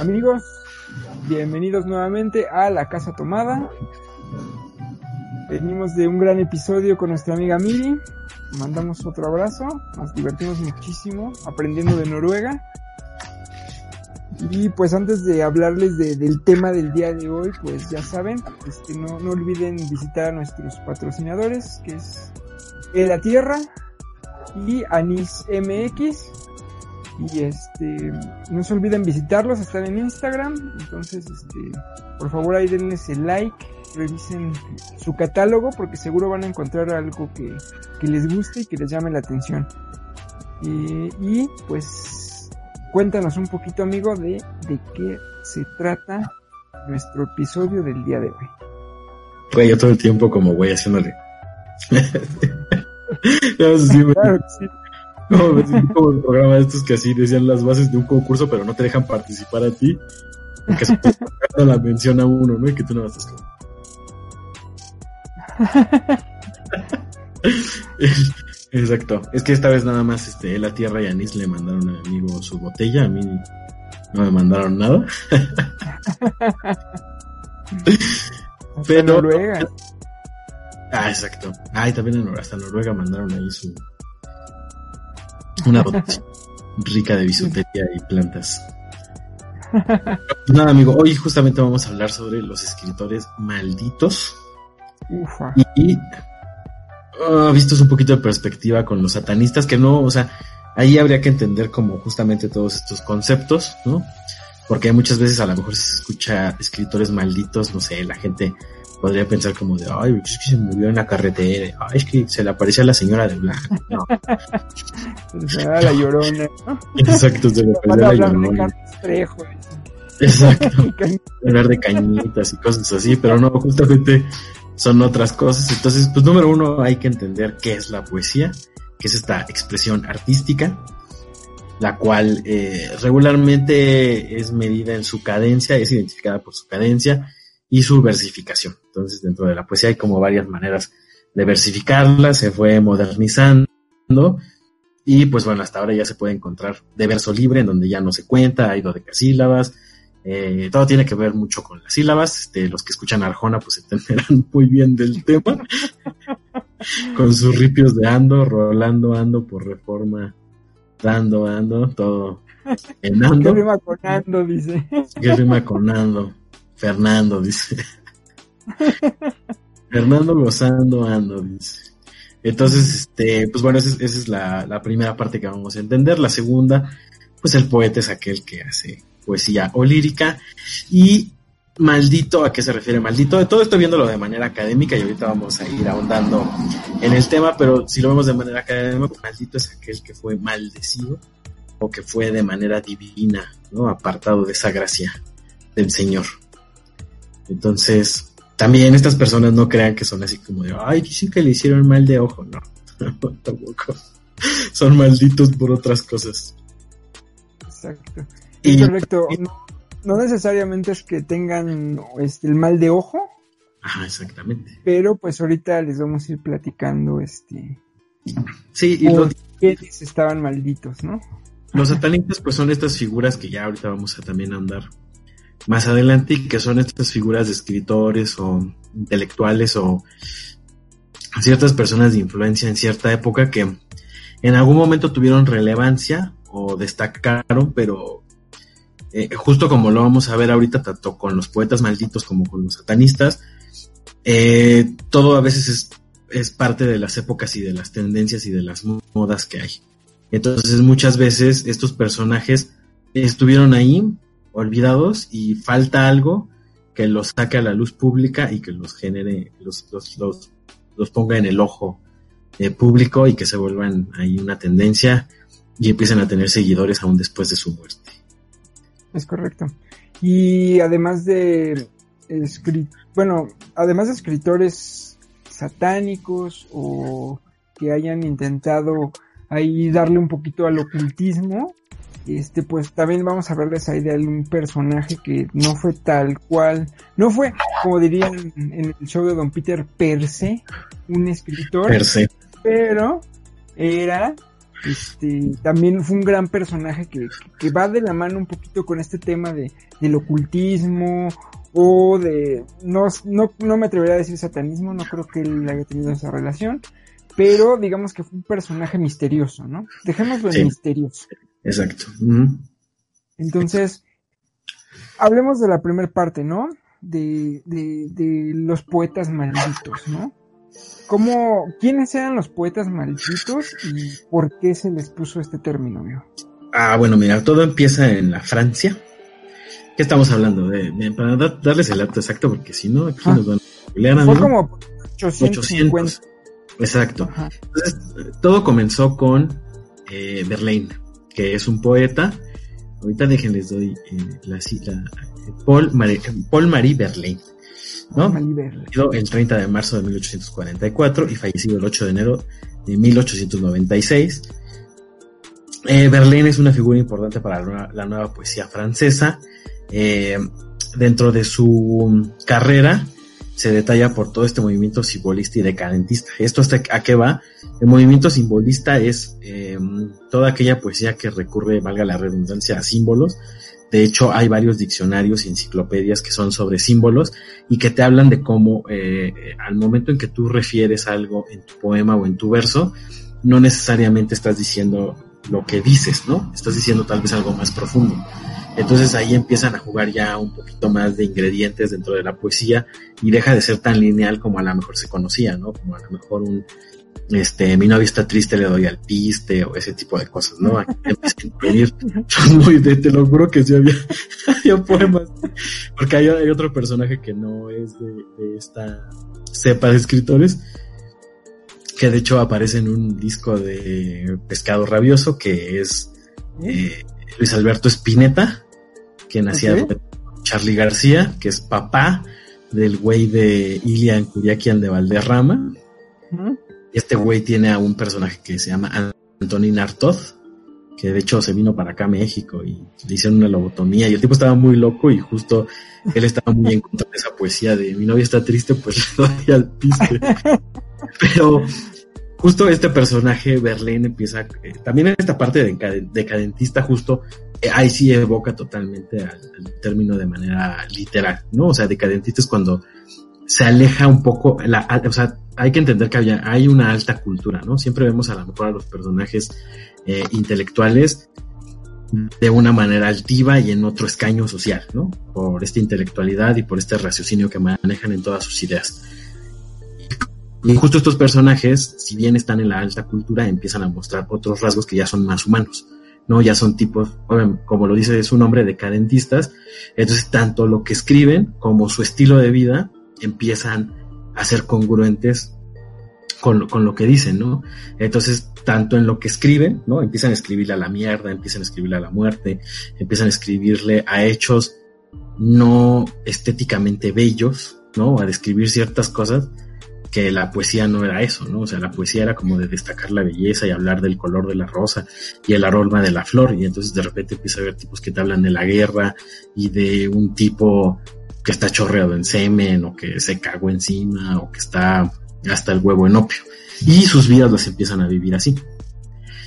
Amigos, bienvenidos nuevamente a La Casa Tomada. Venimos de un gran episodio con nuestra amiga Miri. Mandamos otro abrazo. Nos divertimos muchísimo aprendiendo de Noruega. Y pues antes de hablarles de- del tema del día de hoy, pues ya saben, este, no, no olviden visitar a nuestros patrocinadores, que es En la Tierra y Anis MX. Y este, no se olviden visitarlos, están en Instagram. Entonces, este, por favor ahí denles el like, revisen su catálogo porque seguro van a encontrar algo que, que les guste y que les llame la atención. Eh, y pues, cuéntanos un poquito, amigo, de, de qué se trata nuestro episodio del día de hoy. Güey, yo todo el tiempo como güey haciéndole. Claro sí. como, así como el programa de estos que así decían las bases de un concurso, pero no te dejan participar a ti. Porque se te está sacando la mención a uno, ¿no? Y que tú no vas a Exacto. Es que esta vez nada más este, la Tierra y Anís le mandaron a mi amigo su botella. A mí no me mandaron nada. Hasta Pero- Noruega. Ah, exacto. Ah, y también en hasta Noruega mandaron ahí su una botella rica de bisutería y plantas. Nada, amigo, hoy justamente vamos a hablar sobre los escritores malditos Ufa. y ah, vistos un poquito de perspectiva con los satanistas, que no, o sea, ahí habría que entender como justamente todos estos conceptos, ¿no? Porque muchas veces a lo mejor se escucha escritores malditos, no sé, la gente podría pensar como de, ay, es que se murió en la carretera, ay, es que se le apareció a la señora de blanco. No, sea, la llorona. exacto, se le Van apareció a la llorona. Dicen. Exacto. hablar de cañitas y cosas así, pero no, justamente son otras cosas. Entonces, pues número uno, hay que entender qué es la poesía, que es esta expresión artística, la cual eh, regularmente es medida en su cadencia, es identificada por su cadencia y su versificación. Entonces, dentro de la poesía hay como varias maneras de versificarla, se fue modernizando. Y pues bueno, hasta ahora ya se puede encontrar de verso libre, en donde ya no se cuenta, hay dodecasílabas, eh, todo tiene que ver mucho con las sílabas. Este, los que escuchan Arjona pues entenderán muy bien del tema. con sus ripios de ando, rolando ando por reforma, dando ando, todo en ¿Qué ando. rima con Ando? Dice. ¿Qué rima con ando? Fernando dice. Fernando gozando ando, dice. Entonces, este, pues bueno, esa es, la, primera parte que vamos a entender. La segunda, pues el poeta es aquel que hace poesía o lírica. Y maldito, ¿a qué se refiere maldito? Todo esto viéndolo de manera académica y ahorita vamos a ir ahondando en el tema, pero si lo vemos de manera académica, pues maldito es aquel que fue maldecido o que fue de manera divina, ¿no? Apartado de esa gracia del Señor. Entonces, también estas personas no crean que son así como de, ay, sí que le hicieron mal de ojo, no, tampoco. Son malditos por otras cosas. Exacto. Y Es correcto. No, no necesariamente es que tengan este, el mal de ojo, Ajá, exactamente. pero pues ahorita les vamos a ir platicando este Sí, y los, estaban malditos, ¿no? los satanistas pues son estas figuras que ya ahorita vamos a también andar más adelante y que son estas figuras de escritores o intelectuales o ciertas personas de influencia en cierta época que en algún momento tuvieron relevancia o destacaron, pero eh, justo como lo vamos a ver ahorita, tanto con los poetas malditos como con los satanistas, eh, todo a veces es, es parte de las épocas y de las tendencias y de las modas que hay. Entonces muchas veces estos personajes estuvieron ahí olvidados y falta algo que los saque a la luz pública y que los genere, los, los, los, ponga en el ojo eh, público y que se vuelvan ahí una tendencia y empiecen a tener seguidores aún después de su muerte. Es correcto. Y además de bueno, además de escritores satánicos o que hayan intentado ahí darle un poquito al ocultismo, este pues también vamos a verles ahí de un personaje que no fue tal cual, no fue, como dirían en el show de Don Peter, per se, un escritor, pero era este, también fue un gran personaje que, que, va de la mano un poquito con este tema de, del ocultismo o de, no, no, no me atrevería a decir satanismo, no creo que él haya tenido esa relación, pero digamos que fue un personaje misterioso, ¿no? Dejémoslo en misterioso. Exacto. Entonces, hablemos de la primera parte, ¿no? De, de, de los poetas malditos, ¿no? ¿Cómo, quiénes eran los poetas malditos y por qué se les puso este término, Ah, bueno, mira, todo empieza en la Francia. ¿Qué estamos hablando? De, para darles el dato exacto, porque si no, aquí ah. nos van a Fue como 850. Exacto. Entonces, todo comenzó con eh, Verlaine, que es un poeta. Ahorita déjenles doy eh, la cita. Paul, Paul Marie Verlaine. ¿no? el 30 de marzo de 1844 y fallecido el 8 de enero de 1896. Eh, Verlaine es una figura importante para la nueva, poesía francesa. Eh, dentro de su carrera se detalla por todo este movimiento simbolista y decadentista. ¿Esto hasta a qué va? El movimiento simbolista es eh, toda aquella poesía que recurre, valga la redundancia, a símbolos, de hecho, hay varios diccionarios y enciclopedias que son sobre símbolos y que te hablan de cómo eh, al momento en que tú refieres algo en tu poema o en tu verso, no necesariamente estás diciendo lo que dices, ¿no? Estás diciendo tal vez algo más profundo. Entonces ahí empiezan a jugar ya un poquito más de ingredientes dentro de la poesía y deja de ser tan lineal como a lo mejor se conocía, ¿no? Como a lo mejor un, este, mi novia está triste, le doy al piste o ese tipo de cosas, ¿no? Aquí muy de, te lo juro que sí había, había poemas, porque hay, hay, otro personaje que no es de, de, esta cepa de escritores, que de hecho aparece en un disco de Pescado Rabioso, que es eh, Luis Alberto Spinetta, que nacía de Charlie García, que es papá del güey de Ilian Curiaquian de Valderrama. Este güey tiene a un personaje que se llama Antonin Artoz, que de hecho se vino para acá a México y le hicieron una lobotomía y el tipo estaba muy loco y justo él estaba muy en contra de esa poesía de mi novia está triste, pues le doy al piste. Pero justo este personaje, Berlín, empieza, eh, también en esta parte de decadentista, justo, eh, ahí sí evoca totalmente al, término de manera literal, ¿no? O sea, decadentista es cuando se aleja un poco, la, o sea, hay que entender que hay una alta cultura, ¿no? Siempre vemos a lo mejor a los personajes eh, intelectuales de una manera altiva y en otro escaño social, ¿no? Por esta intelectualidad y por este raciocinio que manejan en todas sus ideas. Y justo estos personajes, si bien están en la alta cultura, empiezan a mostrar otros rasgos que ya son más humanos, ¿no? Ya son tipos, como lo dice su nombre, decadentistas. Entonces, tanto lo que escriben como su estilo de vida empiezan a ser congruentes con, con, lo que dicen, ¿no? Entonces, tanto en lo que escriben, ¿no? Empiezan a escribirle a la mierda, empiezan a escribirle a la muerte, empiezan a escribirle a hechos no estéticamente bellos, ¿no? A describir ciertas cosas que la poesía no era eso, ¿no? O sea, la poesía era como de destacar la belleza y hablar del color de la rosa y el aroma de la flor, y entonces de repente empieza a ver tipos que te hablan de la guerra y de un tipo que está chorreado en semen o que se cagó encima o que está hasta el huevo en opio. Y sus vidas las empiezan a vivir así.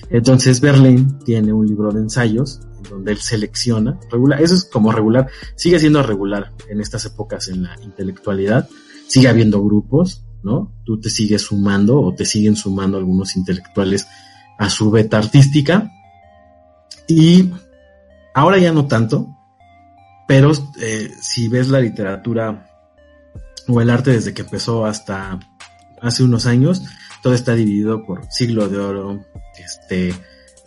Entonces Berlín tiene un libro de ensayos en donde él selecciona, eso es como regular, sigue siendo regular en estas épocas en la intelectualidad, sigue habiendo grupos, ¿no? Tú te sigues sumando o te siguen sumando algunos intelectuales a su beta artística y ahora ya no tanto, pero eh, si ves la literatura o el arte desde que empezó hasta hace unos años, todo está dividido por siglo de oro, este,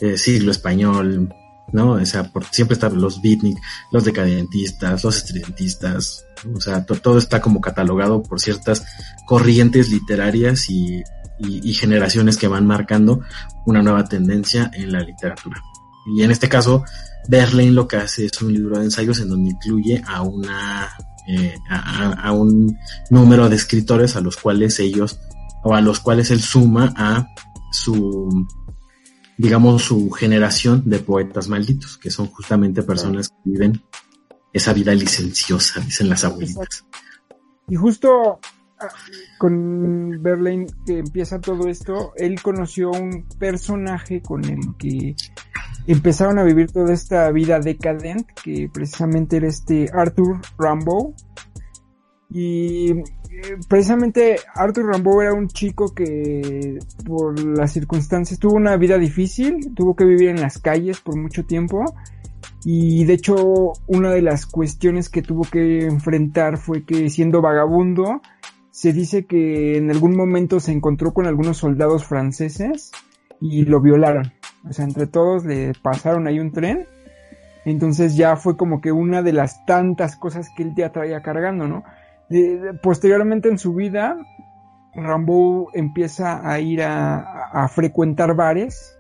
eh, siglo español, ¿no? O sea, siempre están los beatnik, los decadentistas, los estridentistas, o sea, todo está como catalogado por ciertas corrientes literarias y y, generaciones que van marcando una nueva tendencia en la literatura. Y en este caso, Verlaine lo que hace es un libro de ensayos en donde incluye a una eh, a, un número de escritores a los cuales ellos o a los cuales él suma a su digamos su generación de poetas malditos que son justamente personas que viven esa vida licenciosa dicen las abuelitas y justo ah, con Verlaine que empieza todo esto, él conoció un personaje con el que empezaron a vivir toda esta vida decadente, que precisamente era este Arthur Rambo. Y precisamente Arthur Rambo era un chico que por las circunstancias tuvo una vida difícil, tuvo que vivir en las calles por mucho tiempo. Y de hecho, una de las cuestiones que tuvo que enfrentar fue que siendo vagabundo, se dice que en algún momento se encontró con algunos soldados franceses y lo violaron. O sea, entre todos le pasaron ahí un tren. Entonces ya fue como que una de las tantas cosas que él ya traía cargando, ¿no? Posteriormente en su vida, Rambo empieza a ir a, a, frecuentar bares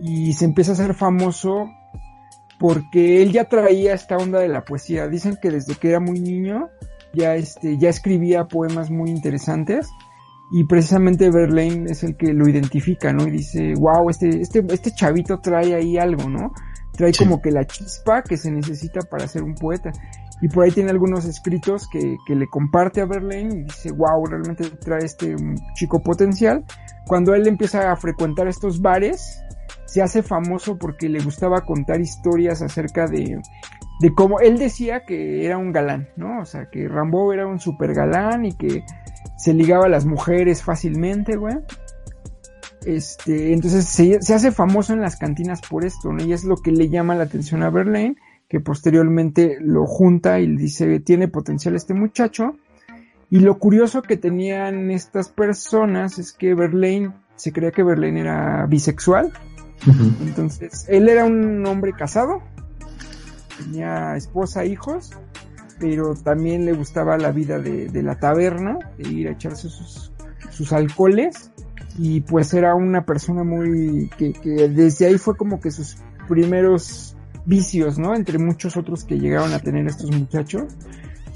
y se empieza a hacer famoso porque él ya traía esta onda de la poesía. Dicen que desde que era muy niño ya, este, ya escribía poemas muy interesantes y precisamente Verlaine es el que lo identifica, ¿no? Y dice, wow, este, este, este chavito trae ahí algo, ¿no? Trae como que la chispa que se necesita para ser un poeta. Y por ahí tiene algunos escritos que, que le comparte a Verlaine y dice, wow, realmente trae este chico potencial. Cuando él empieza a frecuentar estos bares, se hace famoso porque le gustaba contar historias acerca de, de cómo él decía que era un galán, ¿no? O sea, que Rambo era un super galán y que se ligaba a las mujeres fácilmente, güey. Este, entonces se, hace famoso en las cantinas por esto, ¿no? Y es lo que le llama la atención a Verlaine, que posteriormente lo junta y le dice, tiene potencial este muchacho. Y lo curioso que tenían estas personas es que Verlaine, se creía que Verlaine era bisexual. Entonces, él era un hombre casado, tenía esposa, hijos, pero también le gustaba la vida de, la taberna, de ir a echarse sus, sus alcoholes y pues era una persona muy que, que, desde ahí fue como que sus primeros vicios, ¿no? Entre muchos otros que llegaron a tener estos muchachos.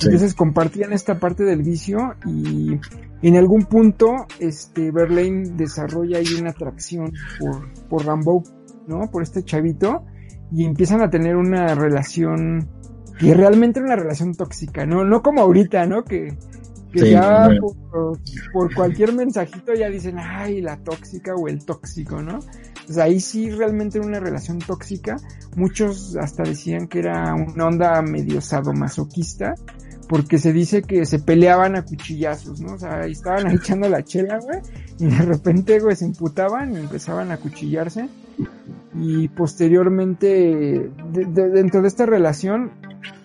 Entonces compartían esta parte del vicio y en algún punto este Verlaine desarrolla ahí una atracción por, por Rambo, ¿no? Por este chavito y empiezan a tener una relación que realmente era una relación tóxica, ¿no? No como ahorita, ¿no? Que, que ya por, cualquier mensajito ya dicen, ay, la tóxica o el tóxico, ¿no? Pues ahí sí realmente era una relación tóxica. Muchos hasta decían que era una onda medio sadomasoquista, porque se dice que se peleaban a cuchillazos, ¿no? O sea, ahí estaban ahí echando la chela, güey, y de repente, güey, se imputaban y empezaban a cuchillarse. Y posteriormente, dentro de esta relación,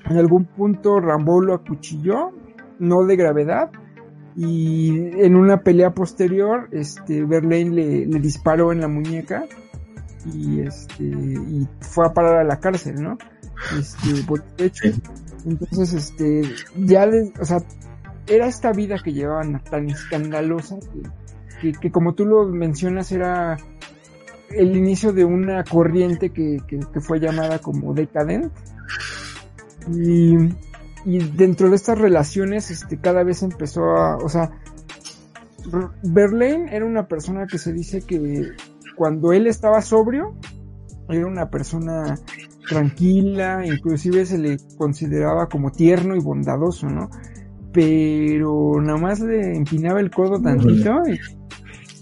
en algún punto Rambo lo acuchilló, no de gravedad, y en una pelea posterior, este, Verlaine le, disparó en la muñeca y este, y fue a parar a la cárcel, ¿no? Este, por hecho. Entonces, este, ya, o sea, era esta vida que llevaban tan escandalosa que, que, como tú lo mencionas era el inicio de una corriente que, que, que fue llamada como decadente y, dentro de estas relaciones, este, cada vez empezó a, o sea, Verlaine era una persona que se dice que cuando él estaba sobrio, era una persona tranquila, inclusive se le consideraba como tierno y bondadoso, ¿no? Pero nada más le empinaba el codo tantito y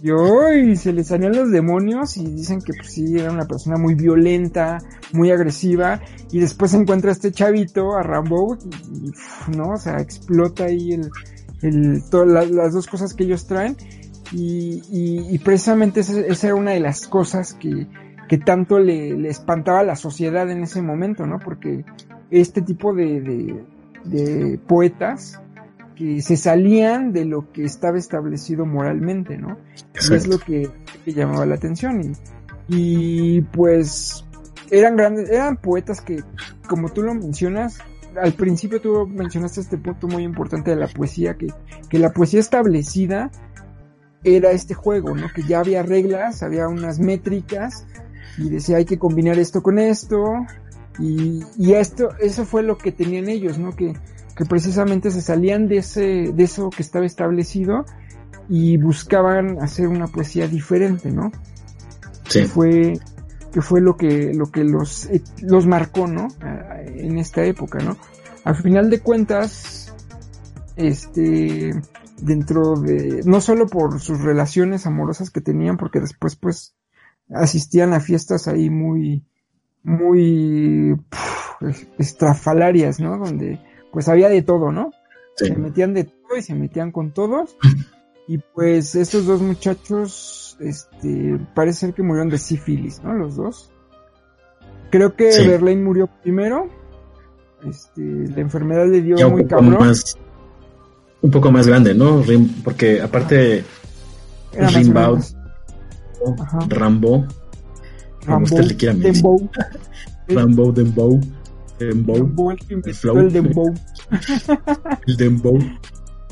y se le salían los demonios y dicen que pues sí, era una persona muy violenta, muy agresiva y después se encuentra este chavito a Rambo y, no, o sea, explota ahí el, el, todas las dos cosas que ellos traen y, y, precisamente esa, esa, era una de las cosas que, que tanto le, le, espantaba a la sociedad en ese momento, ¿no? Porque este tipo de, de, de poetas que se salían de lo que estaba establecido moralmente, ¿no? Y es lo que, llamaba la atención. Y, pues eran grandes, eran poetas que, como tú lo mencionas, al principio tú mencionaste este punto muy importante de la poesía, que, que la poesía establecida era este juego, ¿no? Que ya había reglas, había unas métricas y decía hay que combinar esto con esto y, y esto, eso fue lo que tenían ellos, ¿no? Que, que precisamente se salían de ese, de eso que estaba establecido y buscaban hacer una poesía diferente, ¿no? Sí. Que fue, que fue lo que, lo que los, eh, los marcó, ¿no? En esta época, ¿no? Al final de cuentas, este, dentro de, no solo por sus relaciones amorosas que tenían, porque después pues asistían a fiestas ahí muy, muy puf, estrafalarias, ¿no? Donde pues había de todo, ¿no? Sí. Se metían de todo y se metían con todos. Y pues estos dos muchachos, este, parece ser que murieron de sífilis, ¿no? Los dos. Creo que Sí. Verlaine murió primero. Este, la enfermedad le dio Ya un muy poco cabrón. más, un poco más grande, ¿no? Rim- porque aparte Rimbaud. Rambo, decir. Dembow. Rambo, Dembow, Dembow, Dembow, el inventó flow. el Dembow. el Dembow.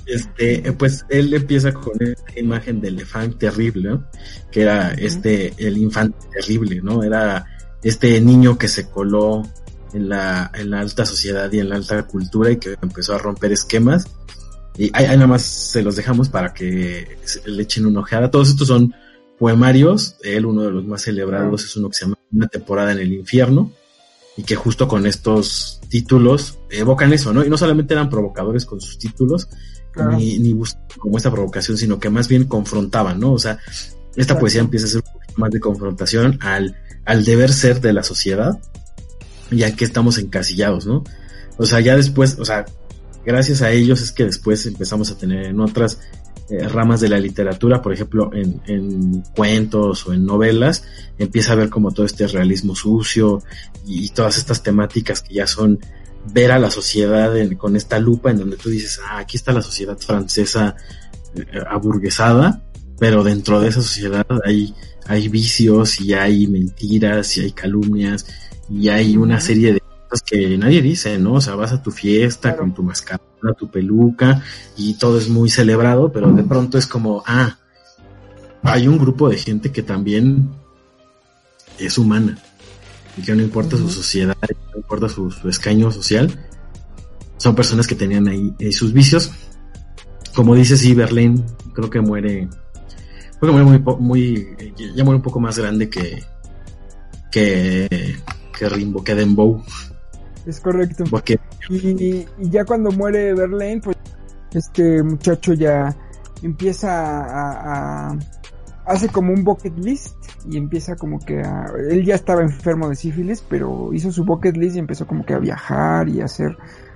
Este, eh, pues él empieza con esta imagen del elefante terrible, ¿no? Que era este, el infante terrible, ¿no? Era este niño que se coló en la, en la alta sociedad y en la alta cultura y que empezó a romper esquemas. Y ahí, nada más se los dejamos para que le echen una ojeada. Todos estos son poemarios. Él, uno de los más celebrados, es uno que se llama Una temporada en el infierno. Y que justo con estos títulos evocan eso, ¿no? Y no solamente eran provocadores con sus títulos, Claro. ni, ni buscaban como esta provocación, sino que más bien confrontaban, ¿no? O sea, esta poesía empieza a ser un poquito más de confrontación al, al deber ser de la sociedad, ya que estamos encasillados, ¿no? O sea, ya después, o sea, gracias a ellos es que después empezamos a tener en otras eh, ramas de la literatura, por ejemplo, en, en cuentos o en novelas, empieza a ver como todo este realismo sucio y, y todas estas temáticas que ya son ver a la sociedad en- con esta lupa en donde tú dices, ah, aquí está la sociedad francesa eh, aburguesada, pero dentro de esa sociedad hay, hay vicios y hay mentiras y hay calumnias y hay una serie de cosas que nadie dice, ¿no? O sea, vas a tu fiesta Claro. con tu mascarada, tu peluca y todo es muy celebrado, pero de pronto es como, ah, hay un grupo de gente que también es humana y que no importa su sociedad, no importa su, su escaño social, son personas que tenían ahí eh, sus vicios. Como dice sí, Berlín, creo que muere, creo que muere muy, ya muere un poco más grande que, que, que Rimbo, que Dembow, Es correcto. porque Y, y ya cuando muere Verlaine, pues este muchacho ya empieza a, a- hace como un bucket list y empieza como que a, él ya estaba enfermo de sífilis, pero hizo su bucket list y empezó como que a viajar y a hacer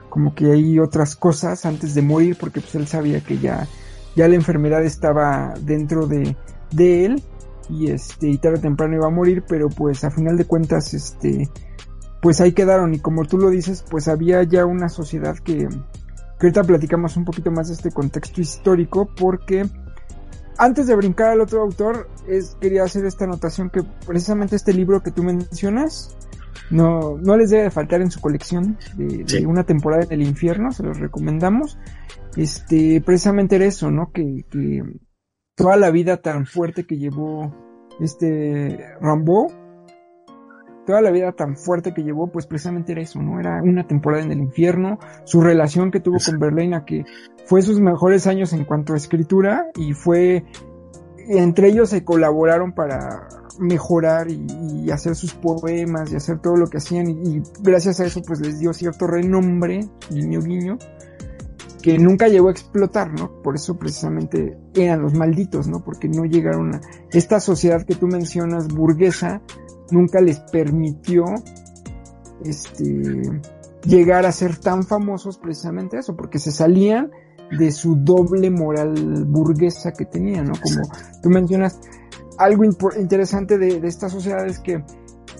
como que hay otras cosas antes de morir porque pues él sabía que ya ya la enfermedad estaba dentro de, de él y este y tarde o temprano iba a morir, pero pues a final de cuentas este pues ahí quedaron y como tú lo dices, pues había ya una sociedad que, que ahorita platicamos un poquito más de este contexto histórico porque antes de brincar al otro autor, es, quería hacer esta anotación que precisamente este libro que tú mencionas no, no les debe de faltar en su colección de, una temporada en el infierno, se los recomendamos. Este, precisamente era eso, ¿no? Que, que toda la vida tan fuerte que llevó este Rambo, toda la vida tan fuerte que llevó, pues precisamente era eso, ¿no? Era una temporada en el infierno, su relación que tuvo con Berlina, que fue sus mejores años en cuanto a escritura, y fue, entre ellos se colaboraron para mejorar y, y hacer sus poemas y hacer todo lo que hacían, y, y gracias a eso pues les dio cierto renombre, guiño guiño, que nunca llegó a explotar, ¿no? Por eso precisamente eran los malditos, ¿no? Porque no llegaron a... Esta sociedad que tú mencionas, burguesa, nunca les permitió, este, llegar a ser tan famosos precisamente eso, porque se salían de su doble moral burguesa que tenían, ¿no? Como tú mencionas, algo interesante de, de esta sociedad es que,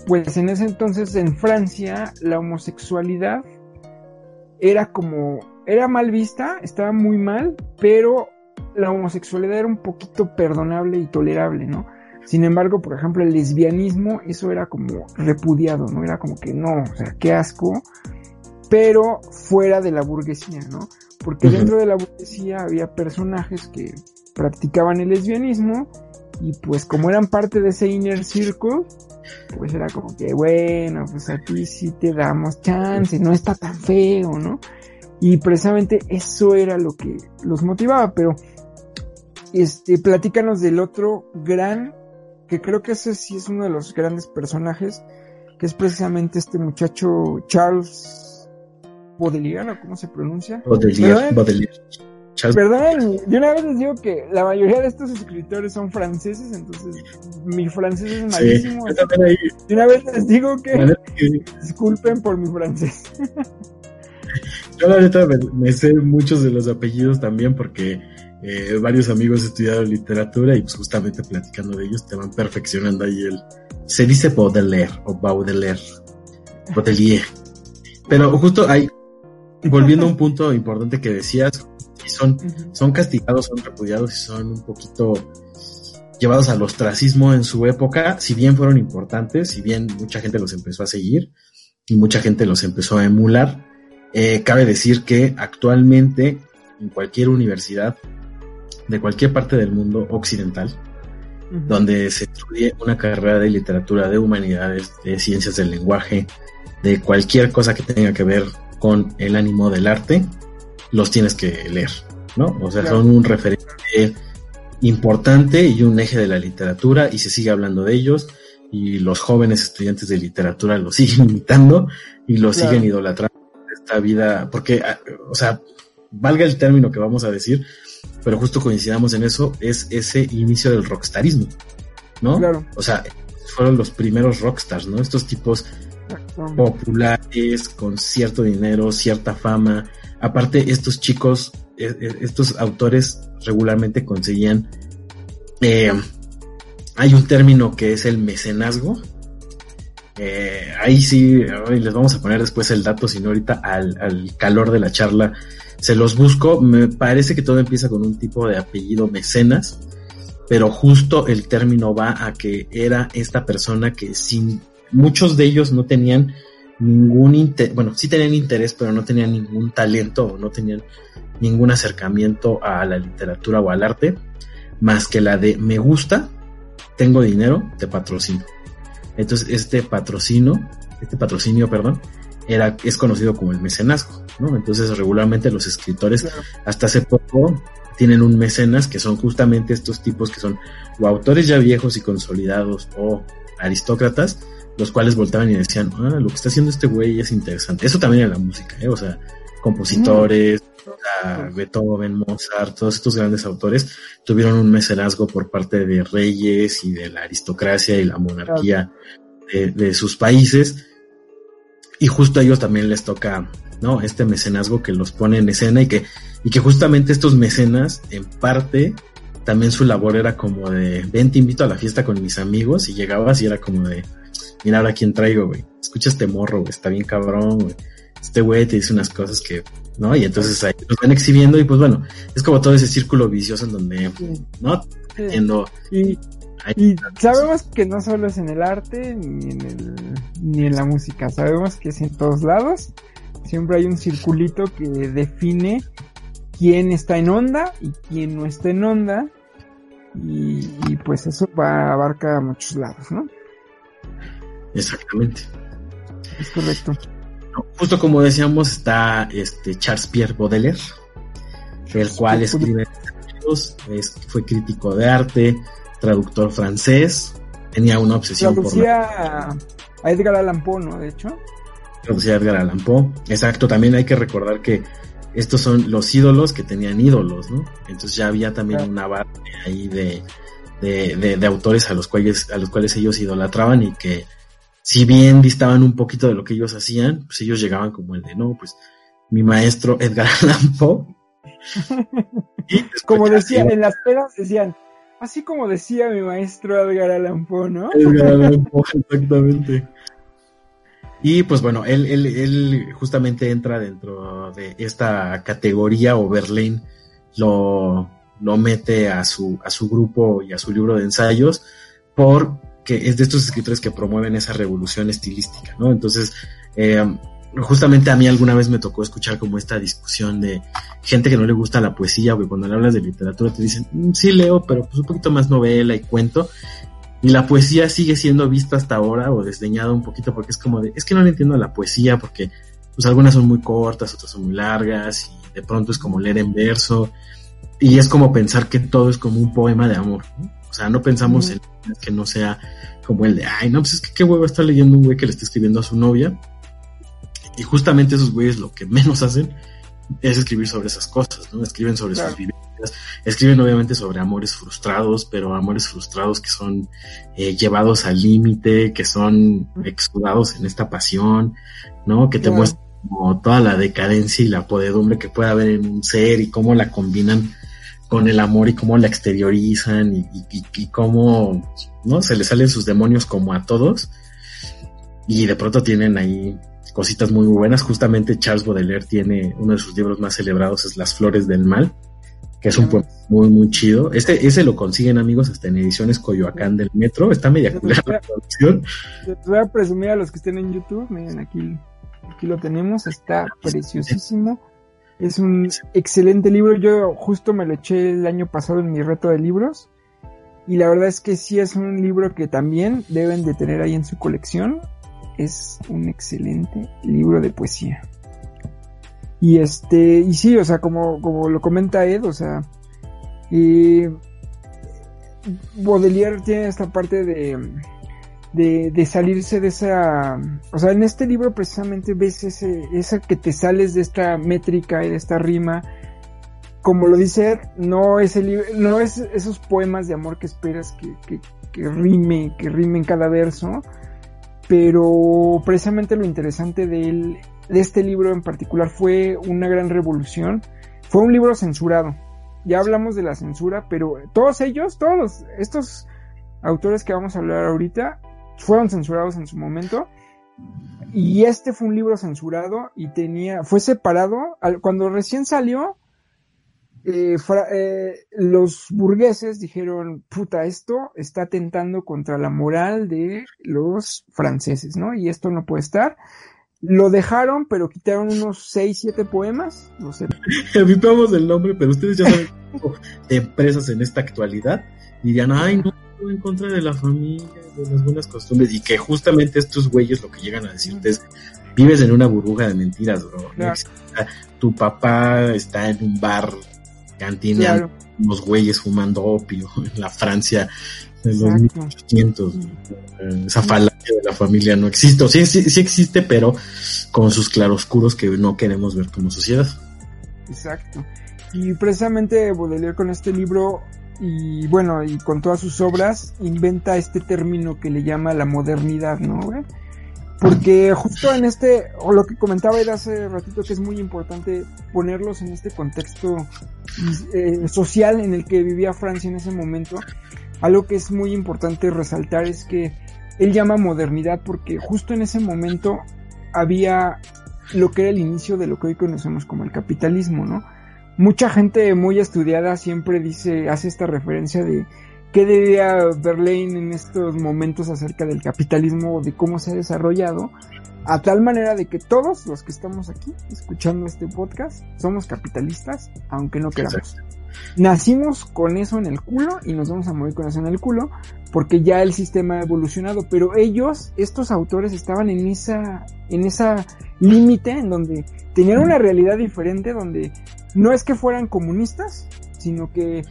pues en ese entonces en Francia, la homosexualidad era como, era mal vista, estaba muy mal, pero la homosexualidad era un poquito perdonable y tolerable, ¿no? Sin embargo, por ejemplo, el lesbianismo, eso era como repudiado, ¿no? Era como que no, o sea, qué asco, pero fuera de la burguesía, ¿no? Porque dentro de la burguesía había personajes que, practicaban el lesbianismo y pues como eran parte de ese inner circle, pues era como que bueno, pues a ti sí te damos chance, no está tan feo, ¿no? Y precisamente eso era lo que los motivaba, pero este, platícanos del otro gran, que creo que ese sí es uno de los grandes personajes, que es precisamente este muchacho Charles Baudelaire, ¿cómo se pronuncia? Baudelaire, Baudelaire. Perdón, de una vez les digo que la mayoría de estos escritores son franceses, entonces mi francés es malísimo. Sí, ahí, de una vez les digo que, disculpen por mi francés. Yo la neta me, sé muchos de los apellidos también porque eh, varios amigos estudiaron literatura y pues justamente platicando de ellos te van perfeccionando ahí el... Se dice Baudelaire o Baudelaire. Baudelaire. Pero justo ahí, volviendo a un punto importante que decías, son, son castigados, son repudiados y son un poquito llevados al ostracismo en su época, si bien fueron importantes, si bien mucha gente los empezó a seguir y mucha gente los empezó a emular, eh, cabe decir que actualmente en cualquier universidad de cualquier parte del mundo occidental, donde se estudie una carrera de literatura, de humanidades, de ciencias del lenguaje, de cualquier cosa que tenga que ver con el ánimo del arte, los tienes que leer, ¿no? O sea, son un referente importante y un eje de la literatura y se sigue hablando de ellos y los jóvenes estudiantes de literatura los siguen imitando y los siguen idolatrando esta vida, porque, ah, o sea, valga el término que vamos a decir, pero justo coincidamos en eso, es ese inicio del rockstarismo, ¿no? Claro. O sea, fueron los primeros rockstars, ¿no? Estos tipos populares, con cierto dinero, cierta fama, Aparte, estos chicos, e, e, estos autores regularmente conseguían, eh, hay un término que es el mecenazgo. Eh, ahí sí, les vamos a poner después el dato, sino ahorita al, al calor de la charla se los busco. Me parece que todo empieza con un tipo de apellido mecenas, pero justo el término va a que era esta persona que sin muchos de ellos no tenían ningún interés, bueno, sí tenían interés, pero no tenían ningún talento o no tenían ningún acercamiento a la literatura o al arte, más que la de me gusta, tengo dinero, te patrocino. Entonces, este patrocino, este patrocinio, perdón, era, es conocido como el mecenazgo, ¿no? Entonces, regularmente los escritores, hasta hace poco, tienen un mecenas que son justamente estos tipos que son o autores ya viejos y consolidados o aristócratas los cuales voltaban y decían, ah, lo que está haciendo este güey es interesante. Eso también en la música, ¿eh? o sea, compositores, Beethoven, Mozart, todos estos grandes autores tuvieron un mecenazgo por parte de reyes y de la aristocracia y la monarquía de, sus países. Y justo a ellos también les toca, ¿no? Este mecenazgo que los pone en escena y que, y que justamente estos mecenas, en parte, también su labor era como de, ven, te invito a la fiesta con mis amigos y llegabas y era como de, mira ahora quién traigo, güey. Escucha este morro, güey, está bien cabrón, güey. Este güey te dice unas cosas que, ¿no? Y entonces ahí los van exhibiendo y pues bueno, es como todo ese círculo vicioso en donde, ¿no? Y, y sabemos que no solo es en el arte ni en el, ni en la música, sabemos que es en todos lados. Siempre hay un circulito que define quién está en onda y quién no está en onda. Y, y pues eso va, abarca a muchos lados, ¿no? Exactamente. Es correcto. Justo como decíamos, está este Charles Pierre Baudelaire, el cual escribe es, fue crítico de arte, traductor francés, tenía una obsesión Traducía a Edgar Allan Poe, ¿no? De hecho. Edgar Allan Poe. Exacto, también hay que recordar que estos son los ídolos que tenían ídolos, ¿no? Entonces ya había también una base ahí de, de, de, autores a los cuales, a los cuales ellos idolatraban y que si bien distaban un poquito de lo que ellos hacían, pues ellos llegaban como el de, no, pues mi maestro Edgar Allan Poe. como decían, en las pedas decían, así como decía mi maestro Edgar Allan Poe, ¿no? Edgar Allan Poe, exactamente. Y pues bueno, él, él, él justamente entra dentro de esta categoría, o Berlín lo, lo mete a su, a su grupo y a su libro de ensayos por que es de estos escritores que promueven esa revolución estilística, ¿no? Entonces, eh, justamente a mí alguna vez me tocó escuchar como esta discusión de gente que no le gusta la poesía, o que cuando le hablas de literatura te dicen, "Mm, sí leo, pero pues un poquito más novela y cuento. Y la poesía sigue siendo vista hasta ahora o desdeñada un poquito porque es como de, es que no le entiendo la poesía porque pues algunas son muy cortas, otras son muy largas y de pronto es como leer en verso y es como pensar que todo es como un poema de amor. ¿no? O sea, no pensamos en que no sea como el de, ay, no, pues es que qué huevo está leyendo un güey que le está escribiendo a su novia. Y justamente esos güeyes lo que menos hacen es escribir sobre esas cosas, ¿no? Escriben sobre Claro. sus vivencias, escriben obviamente sobre amores frustrados, pero amores frustrados que son eh, llevados al límite, que son exudados en esta pasión, ¿no? Que te Claro. muestran como toda la decadencia y la podedumbre que puede haber en un ser y cómo la combinan con el amor y cómo la exteriorizan y, y, cómo, ¿no? Se les salen sus demonios como a todos y de pronto tienen ahí cositas muy buenas. Justamente Charles Baudelaire tiene uno de sus libros más celebrados, es Las Flores del Mal, que es un poema muy, muy chido. Este, ese lo consiguen amigos hasta en ediciones Coyoacán del Metro. Está media culera la traducción. Voy a presumir a los que estén en YouTube. Miren, aquí, aquí lo tenemos. Está preciosísimo. Es un excelente libro. Yo justo me lo eché el año pasado en mi reto de libros. Y la verdad es que sí es un libro que también deben de tener ahí en su colección. Es un excelente libro de poesía. Y este, y sí, o sea, como, como lo comenta Ed, o sea, eh, Baudelaire tiene esta parte de, de, de salirse de esa, o sea, en este libro precisamente ves ese, esa que te sales de esta métrica y de esta rima, como lo dice Ed, no es el no es esos poemas de amor que esperas que, que, que rime, que rime en cada verso, pero precisamente lo interesante de él, de este libro en particular fue una gran revolución, fue un libro censurado, ya hablamos de la censura, pero todos ellos, todos estos autores que vamos a hablar ahorita, fueron censurados en su momento. Y este fue un libro censurado y tenía, fue separado, al- cuando recién salió, eh, fra- eh, los burgueses dijeron, puta, esto está atentando contra la moral de los franceses, ¿no? Y esto no puede estar. Lo dejaron, pero quitaron unos 6, 7 poemas, no sé, Evitamos el nombre, pero ustedes ya saben de empresas en esta actualidad dirían, ay, no, en contra de la familia, de las buenas costumbres, y que justamente estos güeyes lo que llegan a decirte es, vives en una burbuja de mentiras, bro. Claro. tu papá está en un bar cantineando claro, unos güeyes fumando opio en la Francia de los exacto. 1800. Eh, Esa falacia de la familia no existe. Sí, sí, sí existe, pero con sus claroscuros que no queremos ver como sociedad. Exacto. Y precisamente Baudelaire con este libro y bueno, y con todas sus obras inventa este término que le llama la modernidad, ¿no? güey? Porque justo en este, o lo que comentaba era hace ratito que es muy importante ponerlos en este contexto eh, social en el que vivía Francia en ese momento, algo que es muy importante resaltar es que él llama modernidad porque justo en ese momento había lo que era el inicio de lo que hoy conocemos como el capitalismo, ¿no? Mucha gente muy estudiada siempre dice, hace esta referencia de qué diría Verlaine en estos momentos acerca del capitalismo o de cómo se ha desarrollado, a tal manera de que todos los que estamos aquí escuchando este podcast somos capitalistas, aunque no queramos. Nacimos con eso en el culo y nos vamos a morir con eso en el culo porque ya el sistema ha evolucionado, pero ellos, estos autores estaban en esa en esa límite en donde tenían una realidad diferente donde no es que fueran comunistas, sino que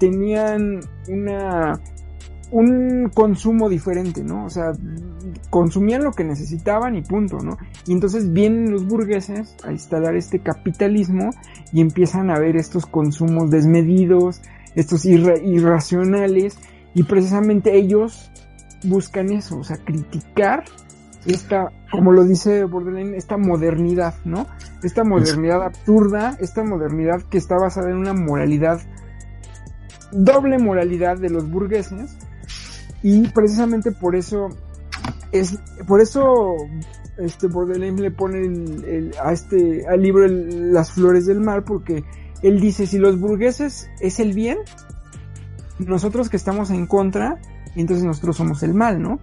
tenían una un consumo diferente, ¿no? O sea, consumían lo que necesitaban y punto, ¿no? Y entonces vienen los burgueses a instalar este capitalismo y empiezan a ver estos consumos desmedidos, estos irra irracionales, y precisamente ellos buscan eso, o sea, criticar esta, como lo dice Borderline, esta modernidad, ¿no? Esta modernidad absurda, esta modernidad que está basada en una moralidad, doble moralidad de los burgueses, y precisamente por eso es, por eso este Baudelaire le pone el, a este, al libro Las Flores del Mal, porque él dice, si los burgueses es el bien, nosotros que estamos en contra, entonces nosotros somos el mal, ¿no?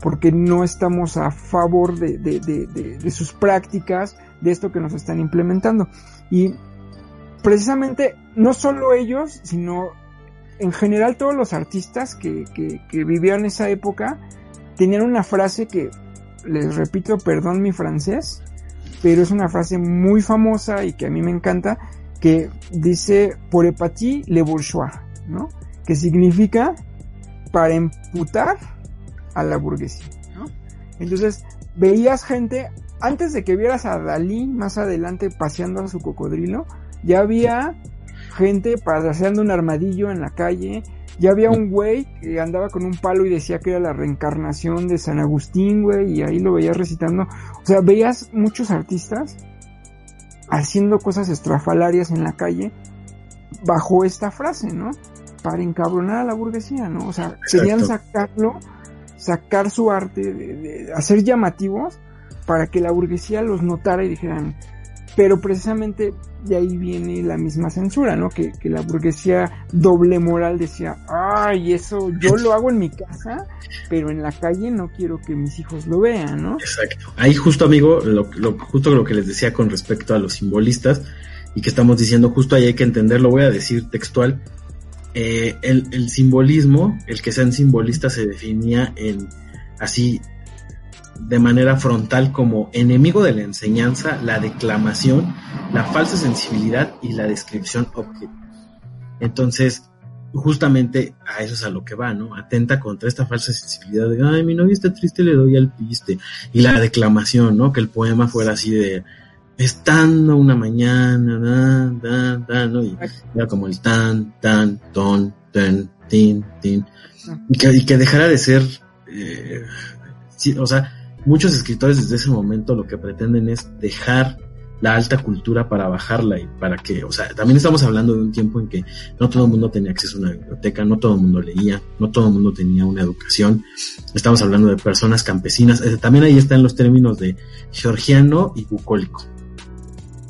porque no estamos a favor de, de, de, de, sus prácticas, de esto que nos están implementando. Y precisamente no solo ellos, sino en general todos los artistas que, que, que vivían esa época tenían una frase que, les repito, perdón mi francés, pero es una frase muy famosa y que a mí me encanta, que dice por epati le bourgeois, ¿no? Que significa para imputar a la burguesía, ¿no? Entonces, veías gente, antes de que vieras a Dalí más adelante paseando a su cocodrilo, ya había gente paseando un armadillo en la calle, ya había un güey que andaba con un palo y decía que era la reencarnación de San Agustín, güey, y ahí lo veías recitando. O sea, veías muchos artistas haciendo cosas estrafalarias en la calle bajo esta frase, ¿no? Para encabronar a la burguesía, ¿no? O sea, querían sacarlo, sacar su arte, de, hacer llamativos para que la burguesía los notara y dijeran, pero precisamente de ahí viene la misma censura, ¿no? Que, que, la burguesía doble moral decía, ay, eso yo lo hago en mi casa, pero en la calle no quiero que mis hijos lo vean, ¿no? Exacto. Ahí justo, amigo, lo, lo, justo lo que les decía con respecto a los simbolistas y que estamos diciendo, justo ahí hay que entenderlo, voy a decir textual, eh, el, el simbolismo, el que sean simbolistas se definía en así de manera frontal como enemigo de la enseñanza, la declamación, la falsa sensibilidad y la descripción objetiva. Entonces, justamente a eso es a lo que va, ¿no? Atenta contra esta falsa sensibilidad de, ay, mi novia está triste, le doy al piste. Y la declamación, ¿no? Que el poema fuera así de, estando una mañana, da, da, ¿no? Y era como el tan, tan, ton, ten, tin, tin. Y que, y que dejara de ser, eh, o sea, muchos escritores desde ese momento lo que pretenden es dejar la alta cultura para bajarla y para que, o sea, también estamos hablando de un tiempo en que no todo el mundo tenía acceso a una biblioteca, no todo el mundo leía, no todo el mundo tenía una educación. Estamos hablando de personas campesinas. Eh, también ahí están los términos de georgiano y bucólico.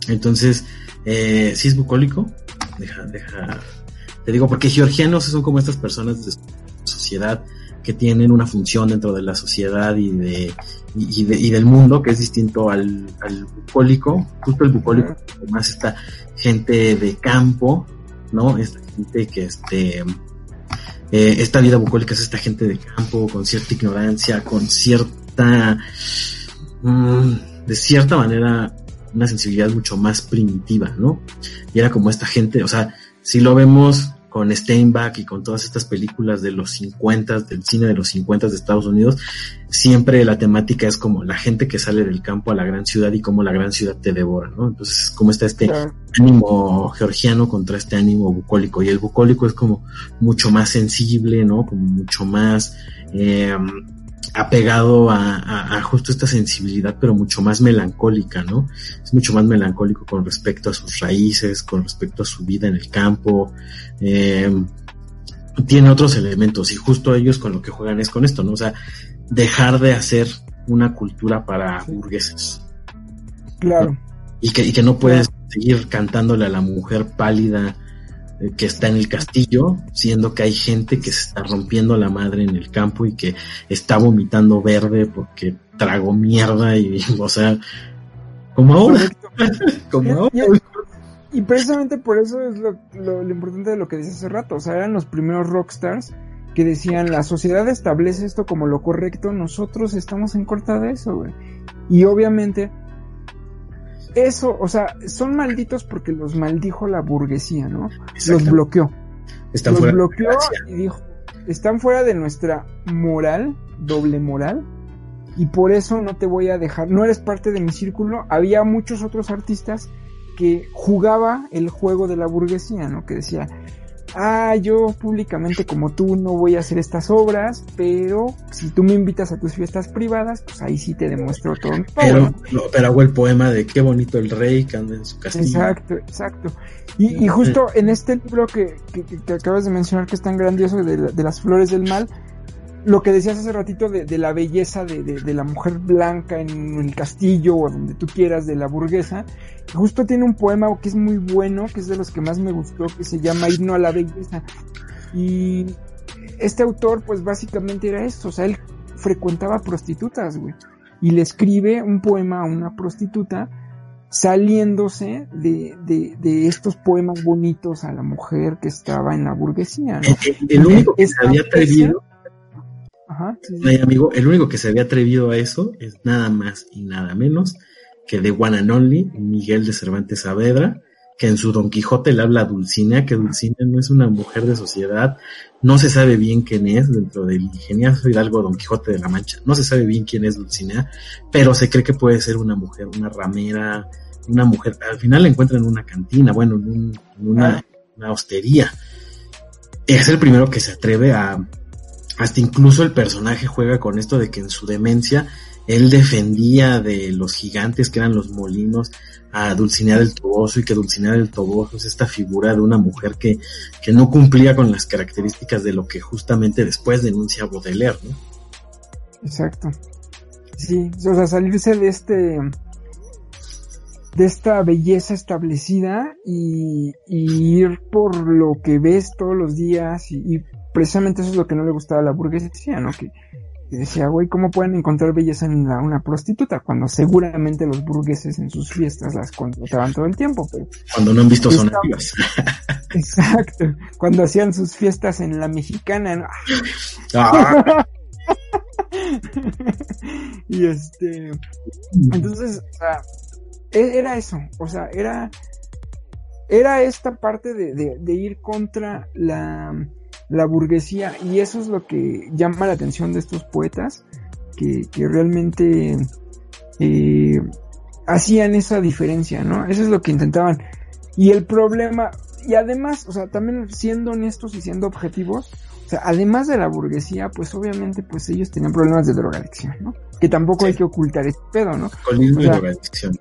Entonces, eh, si es bucólico, deja, deja, te digo, porque georgianos son como estas personas de sociedad que tienen una función dentro de la sociedad y de y, de, y del mundo que es distinto al, al bucólico justo el bucólico además esta gente de campo no esta gente que este eh, esta vida bucólica es esta gente de campo con cierta ignorancia con cierta mm, de cierta manera una sensibilidad mucho más primitiva no y era como esta gente o sea si lo vemos con Steinbach y con todas estas películas de los 50, del cine de los 50 de Estados Unidos, siempre la temática es como la gente que sale del campo a la gran ciudad y cómo la gran ciudad te devora, ¿no? Entonces, como está este ánimo georgiano contra este ánimo bucólico, y el bucólico es como mucho más sensible, ¿no? Como mucho más, eh, apegado a, a, justo esta sensibilidad, pero mucho más melancólica, ¿no? Es mucho más melancólico con respecto a sus raíces, con respecto a su vida en el campo. Eh, tiene otros elementos y justo ellos con lo que juegan es con esto, ¿no? O sea, dejar de hacer una cultura para burgueses. Claro. Y que, y que no puedes seguir cantándole a la mujer pálida que está en el castillo, siendo que hay gente que se está rompiendo la madre en el campo y que está vomitando verde porque tragó mierda y, o sea, como ahora. como ahora. Y, precisamente por eso es lo, lo, importante de lo que dices hace rato, o sea, eran los primeros rockstars que decían, la sociedad establece esto como lo correcto, nosotros estamos en contra de eso, güey. Y obviamente eso, o sea, son malditos porque los maldijo la burguesía, ¿no? Los bloqueó. Están los bloqueó y dijo, están fuera de nuestra moral, doble moral, y por eso no te voy a dejar, no eres parte de mi círculo. Había muchos otros artistas que jugaba el juego de la burguesía, ¿no? Que decía, ah, yo públicamente como tú no voy a hacer estas obras, pero si tú me invitas a tus fiestas privadas, pues ahí sí te demuestro todo. Pero, pero hago el poema de qué bonito el rey que anda en su castillo. Exacto, exacto. Y, y justo en este libro que, que, que, acabas de mencionar que es tan grandioso de, de las flores del mal, lo que decías hace ratito de, de la belleza de, de, la mujer blanca en el castillo o donde tú quieras de la burguesa, justo tiene un poema que es muy bueno, que es de los que más me gustó, que se llama Himno a la Belleza. Y este autor pues básicamente era esto, o sea, él frecuentaba prostitutas, güey. Y le escribe un poema a una prostituta saliéndose de, de, de estos poemas bonitos a la mujer que estaba en la burguesía. ¿no? El, el único que se había atrevido, Ajá, sí, sí. ay, amigo, el único que se había atrevido a eso es nada más y nada menos que de One and Only, Miguel de Cervantes Saavedra, que en su Don Quijote le habla a Dulcinea, que Dulcinea no es una mujer de sociedad, no se sabe bien quién es dentro del ingenioso Hidalgo Don Quijote de la Mancha, no se sabe bien quién es Dulcinea, pero se cree que puede ser una mujer, una ramera, una mujer, al final la encuentran en una cantina, bueno, en, un- en una, una hostería. Es el primero que se atreve a, hasta incluso el personaje juega con esto de que en su demencia él defendía de los gigantes que eran los molinos a Dulcinea del Toboso y que Dulcinea del Toboso es esta figura de una mujer que, que no cumplía con las características de lo que justamente después denuncia Baudelaire, ¿no? Exacto. Sí, o sea, salirse de este de esta belleza establecida y, ir por lo que ves todos los días y precisamente eso es lo que no le gustaba a la burguesía, ¿no? Que, que decía, güey, ¿cómo pueden encontrar belleza en la- una prostituta? Cuando seguramente los burgueses en sus fiestas las contrataban todo el tiempo, pero Cuando no han visto sonativas. exacto, cuando hacían sus fiestas en la mexicana, ¿no? Ah, y este, entonces, o sea, e- era eso, o sea, era, era esta parte de, de- de ir contra la, la burguesía y eso es lo que llama la atención de estos poetas que, que realmente eh, hacían esa diferencia, ¿no? Eso es lo que intentaban. Y el problema, y además, o sea, también siendo honestos y siendo objetivos, o sea, además de la burguesía, pues obviamente, pues ellos tenían problemas de drogadicción, ¿no? Que tampoco Sí. hay que ocultar ese pedo, ¿no? alcoholismo O y drogadicción.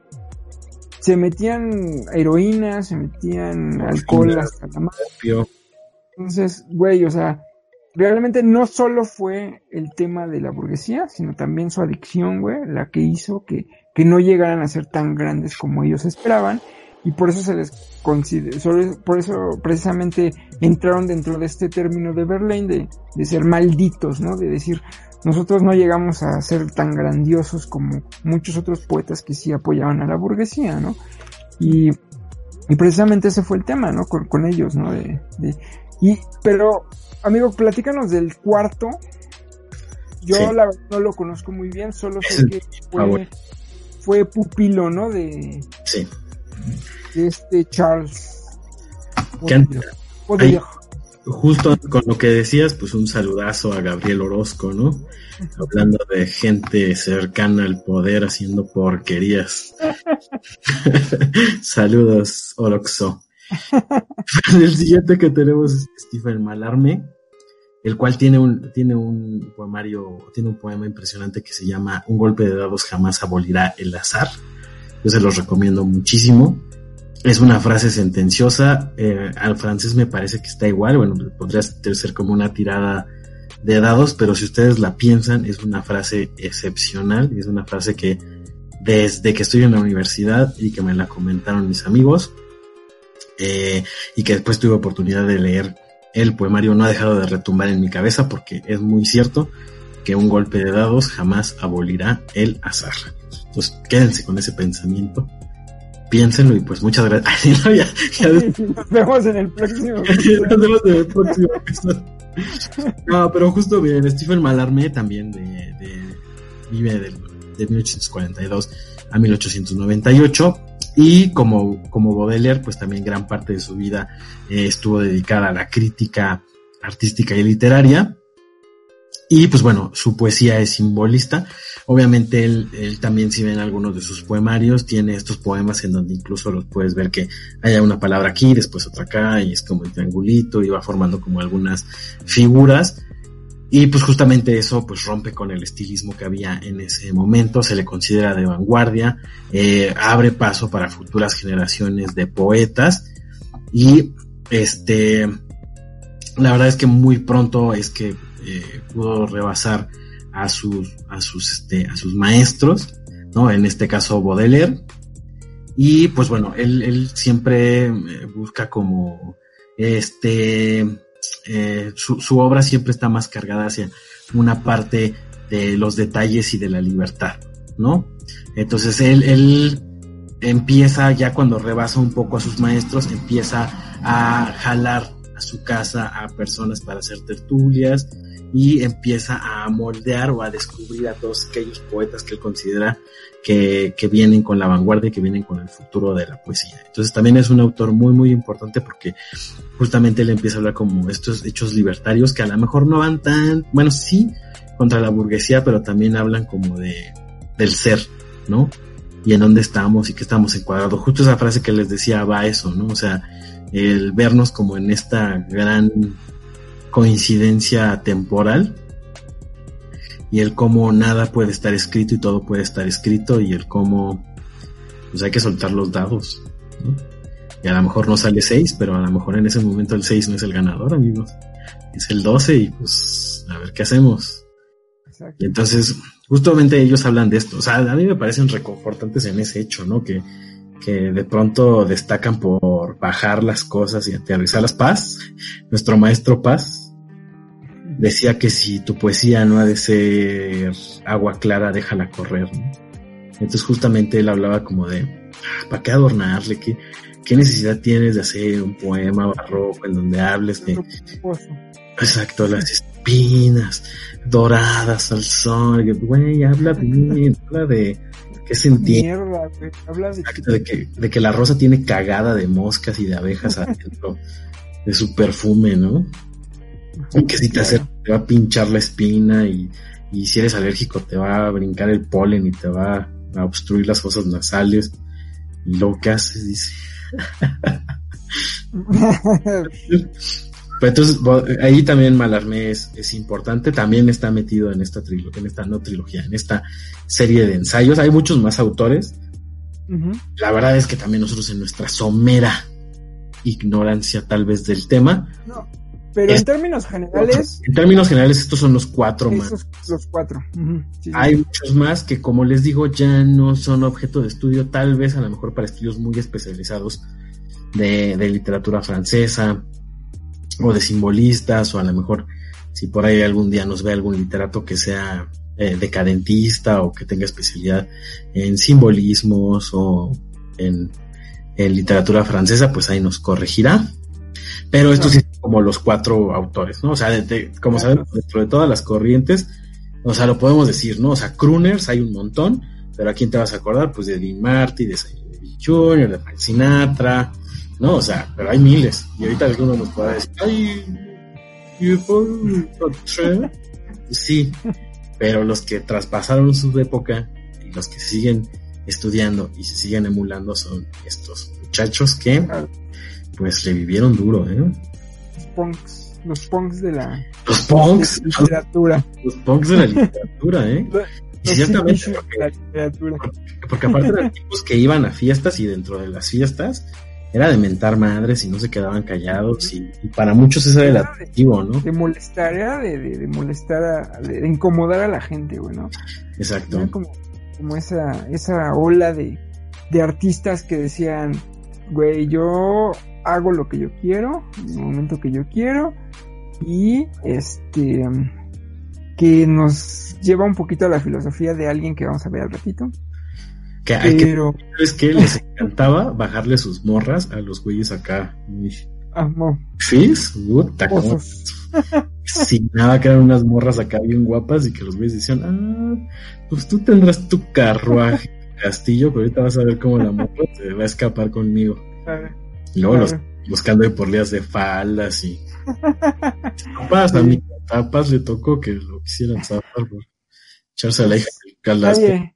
Se metían heroína, se metían alcohol hasta la madre. Entonces, güey, o sea, realmente no solo fue el tema de la burguesía, sino también su adicción, güey, la que hizo que, que no llegaran a ser tan grandes como ellos esperaban. Y por eso se les considera, por eso precisamente entraron dentro de este término de Verlaine de, de ser malditos, ¿no? De decir, nosotros no llegamos a ser tan grandiosos como muchos otros poetas que sí apoyaban a la burguesía, ¿no? Y, y precisamente ese fue el tema, ¿no? Con, con ellos, ¿no? De, de- y, pero, amigo, platícanos del cuarto. Yo Sí. la verdad no lo conozco muy bien, solo sé que ah, fue, pupilo, ¿no? De, Sí. de este Charles. Que an- Baudelaire. Justo con lo que decías, pues un saludazo a Gabriel Orozco, ¿no? Hablando de gente cercana al poder haciendo porquerías. Saludos, Oroxo. El siguiente que tenemos es Stephen Malarme, el cual tiene un, tiene un poemario, tiene un poema impresionante que se llama Un golpe de dados jamás abolirá el azar. Yo se los recomiendo muchísimo. Es una frase sentenciosa. eh, al francés me parece que está igual. Bueno, podría ser como una tirada de dados, pero si ustedes la piensan, es una frase excepcional. Es una frase que desde que estoy en la universidad y que me la comentaron mis amigos, eh, y que después tuve oportunidad de leer el poemario, no ha dejado de retumbar en mi cabeza porque es muy cierto que un golpe de dados jamás abolirá el azar. Entonces, quédense con ese pensamiento piénsenlo y pues muchas gracias. Ay, no, ya, ya des- Nos vemos en el próximo. nos vemos en el próximo episodio. No, pero justo bien, Stephen Malarmé también de, de- vive del, de 1842 a 1898 y como, como Baudelaire, pues también gran parte de su vida eh, estuvo dedicada a la crítica artística y literaria. Y pues bueno, su poesía es simbolista. Obviamente él, él también si ven algunos de sus poemarios, tiene estos poemas en donde incluso los puedes ver que haya una palabra aquí, después otra acá, y es como el triangulito, y va formando como algunas figuras. Y pues justamente eso pues rompe con el estilismo que había en ese momento, se le considera de vanguardia, eh, abre paso para futuras generaciones de poetas y este la verdad es que muy pronto es que eh, pudo rebasar a sus a sus este a sus maestros, ¿no? En este caso Baudelaire. Y pues bueno, él, él siempre eh, busca como este eh, su, su obra siempre está más cargada hacia una parte de los detalles y de la libertad, ¿no? Entonces él, él empieza ya cuando rebasa un poco a sus maestros, empieza a jalar a su casa a personas para hacer tertulias y empieza a moldear o a descubrir a todos aquellos poetas que él considera que, que vienen con la vanguardia, que vienen con el futuro de la poesía. Entonces también es un autor muy, muy importante porque justamente él empieza a hablar como estos hechos libertarios que a lo mejor no van tan, bueno, sí, contra la burguesía, pero también hablan como de, del ser, ¿no? Y en dónde estamos y que estamos encuadrados. Justo esa frase que les decía va a eso, ¿no? O sea, el vernos como en esta gran coincidencia temporal y el cómo nada puede estar escrito y todo puede estar escrito y el cómo pues hay que soltar los dados. ¿no? Y a lo mejor no sale 6, pero a lo mejor en ese momento el 6 no es el ganador, amigos. Es el 12 y pues a ver qué hacemos. Exacto. Y entonces, justamente ellos hablan de esto. O sea, a mí me parecen reconfortantes en ese hecho, ¿no? Que, que de pronto destacan por bajar las cosas y aterrizar las paz. Nuestro maestro Paz decía que si tu poesía no ha de ser agua clara, déjala correr. ¿no? Entonces justamente él hablaba como de, "Ah, ¿para qué adornarle? ¿Qué, ¿Qué necesidad tienes de hacer un poema barroco en donde hables de, exacto, las espinas doradas al sol? Que, Güey, habla bien, habla de qué se entiende. Mierda, güey. Habla de Exacto, de que, de que la rosa tiene cagada de moscas y de abejas adentro de su perfume, ¿no? Y que si te acercas te va a pinchar la espina y, y si eres alérgico te va a brincar el polen y te va a obstruir las fosas nasales. Y luego, ¿qué haces? Dice. Pero entonces, ahí también Malarmé es, es importante, también está metido en esta trilogía, en esta no trilogía, en esta serie de ensayos. Hay muchos más autores, la verdad es que también nosotros en nuestra somera ignorancia tal vez del tema, No, pero Es- en términos generales, en términos generales estos son los cuatro más. los cuatro. Sí. Hay muchos más que como les digo ya no son objeto de estudio, tal vez a lo mejor para estudios muy especializados de, de literatura francesa o de simbolistas o a lo mejor si por ahí algún día nos ve algún literato que sea eh, decadentista o que tenga especialidad en simbolismos o en, en literatura francesa, pues ahí nos corregirá. Pero estos sí como los cuatro autores, ¿no? O sea, de- de- como sabemos, dentro de todas las corrientes, o sea, lo podemos decir, ¿no? O sea, crooners hay un montón, pero ¿a quién te vas a acordar? Pues de Dean Marty, de Davis Jr., de Frank Sinatra, ¿no? O sea, pero hay miles. Y ahorita algunos nos pueden decir, ay, you Trevor". Sí, pero los que traspasaron su época y los que siguen estudiando y se siguen emulando son estos muchachos que pues le vivieron duro, ¿eh? Punks, los punks de la Los punks, de la literatura. los punks de la literatura, ¿eh? Y ciertamente, de la literatura. porque aparte eran tipos que iban a fiestas y dentro de las fiestas era de mentar madres y no se quedaban callados y, y para muchos ese era el atractivo, ¿no? De molestar, era de, de, de molestar, a, de, de incomodar a la gente, güey, ¿no? Exacto. Era como, como esa, esa ola de, de artistas que decían, güey, yo hago lo que yo quiero, en el momento que yo quiero, y este, que nos lleva un poquito a la filosofía de alguien que vamos a ver al ratito, Que hay que pero, ¿Sabes qué? Les encantaba bajarle sus morras a los güeyes acá. amo, ¿Fis? Puta, como sin nada que eran unas morras acá bien guapas y que los güeyes decían, ah, pues tú tendrás tu carruaje, castillo, pero ahorita vas a ver cómo la morra se va a escapar conmigo. Y luego los buscando por días de faldas y tapas, a mi tapas le tocó que lo quisieran zafar por echarse a la hija del calasco. Nadie.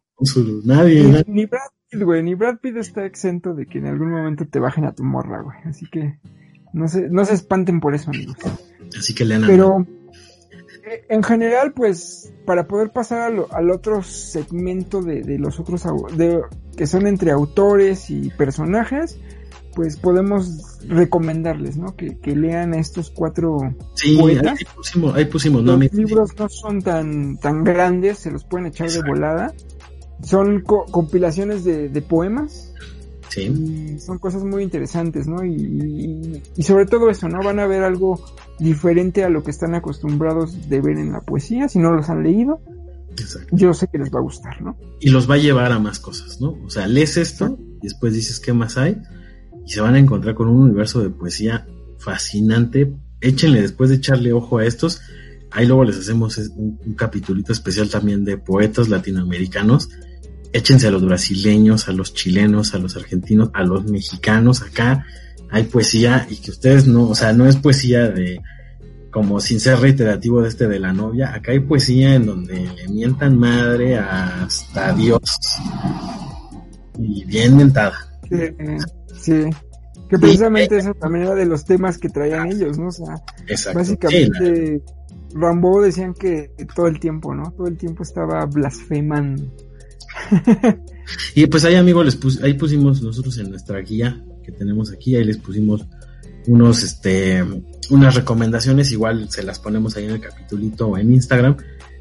Nadie, ni, nadie. ni Brad Pitt, güey, ni Brad Pitt está exento de que en algún momento te bajen a tu morra, güey. Así que no se, no se espanten por eso, amigos. Así que lean Pero eh, en general, pues, para poder pasar al, al otro segmento de, de los otros de, que son entre autores y personajes, pues podemos recomendarles, ¿no? Que, que lean estos cuatro Sí, poetas. ahí pusimos, ahí. Los libros no son tan, tan grandes, se los pueden echar de volada. Son co- compilaciones de, de poemas Sí, y son cosas muy interesantes, ¿no? Y, y- y sobre todo eso, ¿no? Van a ver algo diferente a lo que están acostumbrados de ver en la poesía, si no los han leído. Exacto. yo sé que les va a gustar, ¿no? Y los va a llevar a más cosas, ¿no? O sea, lees esto y después dices qué más hay y se van a encontrar con un universo de poesía fascinante. Échenle, después de echarle ojo a estos, ahí luego les hacemos un, un capitulito especial también de poetas latinoamericanos. Échense a los brasileños, a los chilenos, a los argentinos, a los mexicanos. Acá hay poesía y que ustedes no, o sea, no es poesía de como sin ser reiterativo de este de la novia. Acá hay poesía en donde le mientan madre hasta Dios y bien mentada. Sí. Que precisamente eso también era de los temas que traían ellos, ¿no? O sea, Exacto. básicamente Rambo decían que todo el tiempo, ¿no? Todo el tiempo estaba blasfemando. y pues ahí, amigos, les pus ahí pusimos nosotros en nuestra guía que tenemos aquí, ahí les pusimos unos, este, unas recomendaciones, igual se las ponemos ahí en el capitulito o en Instagram.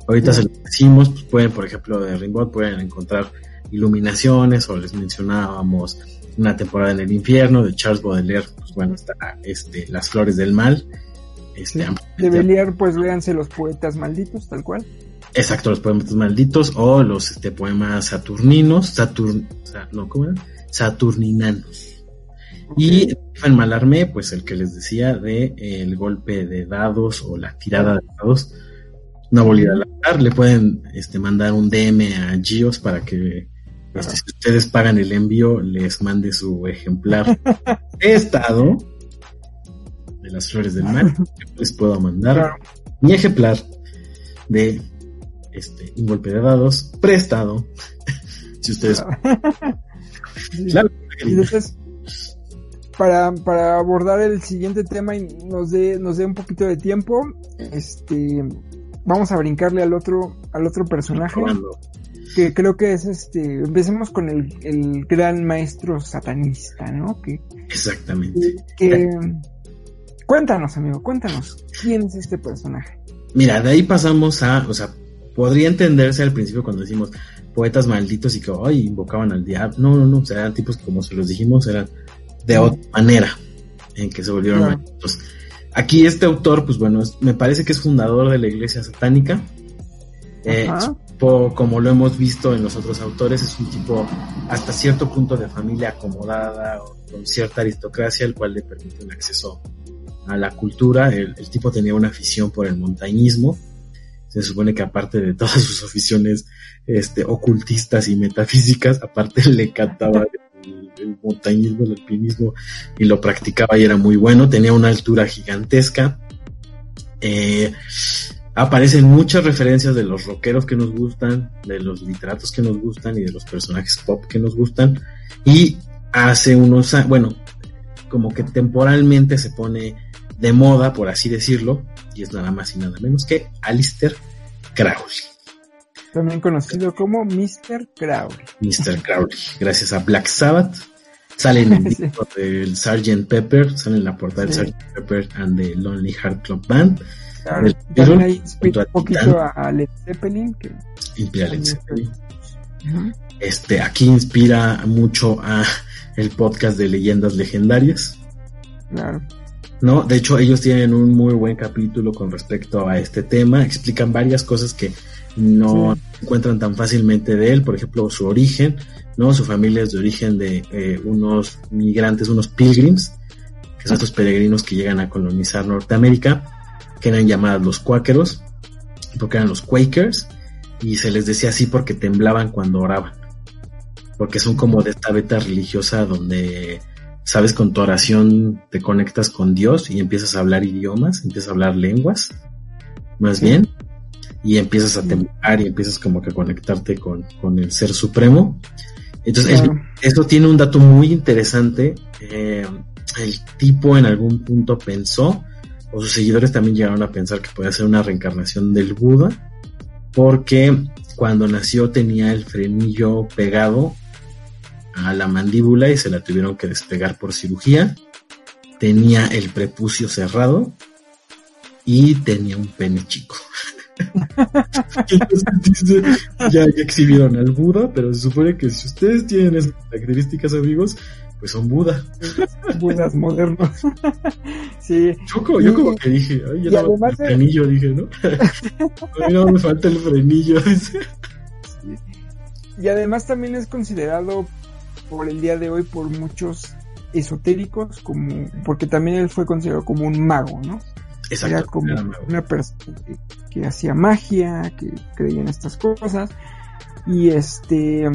Ahorita sí. se los decimos, pues pueden, por ejemplo, de Rimbaud pueden encontrar iluminaciones o les mencionábamos una temporada en el infierno de Charles Baudelaire, pues bueno, está este, Las Flores del Mal. Este, sí. De Beliar, pues véanse los poetas malditos, tal cual. Exacto, los poetas malditos o los este, poemas saturninos, Saturn, no, ¿cómo era? Saturninanos. Okay. Y en Malarmé, pues el que les decía de eh, el golpe de dados o la tirada de dados, una bolida al azar, le pueden este, mandar un DM a Gios para que si ustedes pagan el envío, les mande su ejemplar de estado de las flores del mar. Les puedo mandar mi ejemplar de este un golpe de dados prestado. si ustedes. claro. Y entonces, para, para abordar el siguiente tema y nos dé nos dé un poquito de tiempo, este vamos a brincarle al otro al otro personaje que creo que es este empecemos con el, el gran maestro satanista no que exactamente. que, cuéntanos amigo cuéntanos quién es este personaje mira de ahí pasamos a o sea podría entenderse al principio cuando decimos poetas malditos y que ay invocaban al diablo. No no no o sea eran tipos que como se los dijimos eran de otra manera en que se volvieron claro. malditos. Aquí este autor, pues bueno, es, me parece que es fundador de la iglesia satánica. Eh, tipo, como lo hemos visto en los otros autores, es un tipo hasta cierto punto de familia acomodada, o con cierta aristocracia, el cual le permite un acceso a la cultura. El, el, tipo tenía una afición por el montañismo. Se supone que aparte de todas sus aficiones este, ocultistas y metafísicas, aparte le cantaba el montañismo, el alpinismo y lo practicaba y era muy bueno, tenía una altura gigantesca. Eh, aparecen muchas referencias de los rockeros que nos gustan, de los literatos que nos gustan y de los personajes pop que nos gustan. Y hace unos años, bueno, como que temporalmente se pone de moda, por así decirlo, y es nada más y nada menos que Alistair Crowley también conocido como Mr. Crowley. Mr. Crowley, gracias a Black Sabbath. Sale en el disco sí. del Sgt. Pepper, sale en la portada sí. del Sgt. Pepper and the Lonely Heart Club Band. Claro, también ahí inspira un poquito a Led Zeppelin. Que inspira a Led Zeppelin. -huh. Este, aquí inspira mucho a el podcast de leyendas legendarias. Claro. ¿no? De hecho, ellos tienen un muy buen capítulo con respecto a este tema, explican varias cosas que no sí. encuentran tan fácilmente de él, por ejemplo, su origen, ¿no? Su familia es de origen de eh, unos migrantes, unos pilgrims, que son estos peregrinos que llegan a colonizar Norteamérica, que eran llamados los cuáqueros, porque eran los quakers, y se les decía así porque temblaban cuando oraban, porque son como de esta beta religiosa donde sabes, con tu oración te conectas con Dios y empiezas a hablar idiomas, empiezas a hablar lenguas, más bien, y empiezas a temblar y empiezas como que a conectarte con, con el ser supremo. Entonces, el, eso tiene un dato muy interesante. Eh, el tipo en algún punto pensó, o sus seguidores también llegaron a pensar que podía ser una reencarnación del Buda, porque cuando nació tenía el frenillo pegado a la mandíbula y se la tuvieron que despegar por cirugía. Tenía el prepucio cerrado y tenía un pene chico. Ya, ya, exhibieron al Buda, pero se supone que si ustedes tienen esas características, amigos, pues son Buda. Budas modernos. sí. Choco, yo como que dije, ay, yo no, el de- frenillo, dije, ¿no? a mí no me falta el frenillo, dice. Y además también es considerado por el día de hoy por muchos esotéricos como porque también él fue considerado como un mago, ¿no? Era Exacto. como era mago. una persona que, que hacía magia, que creía en estas cosas y este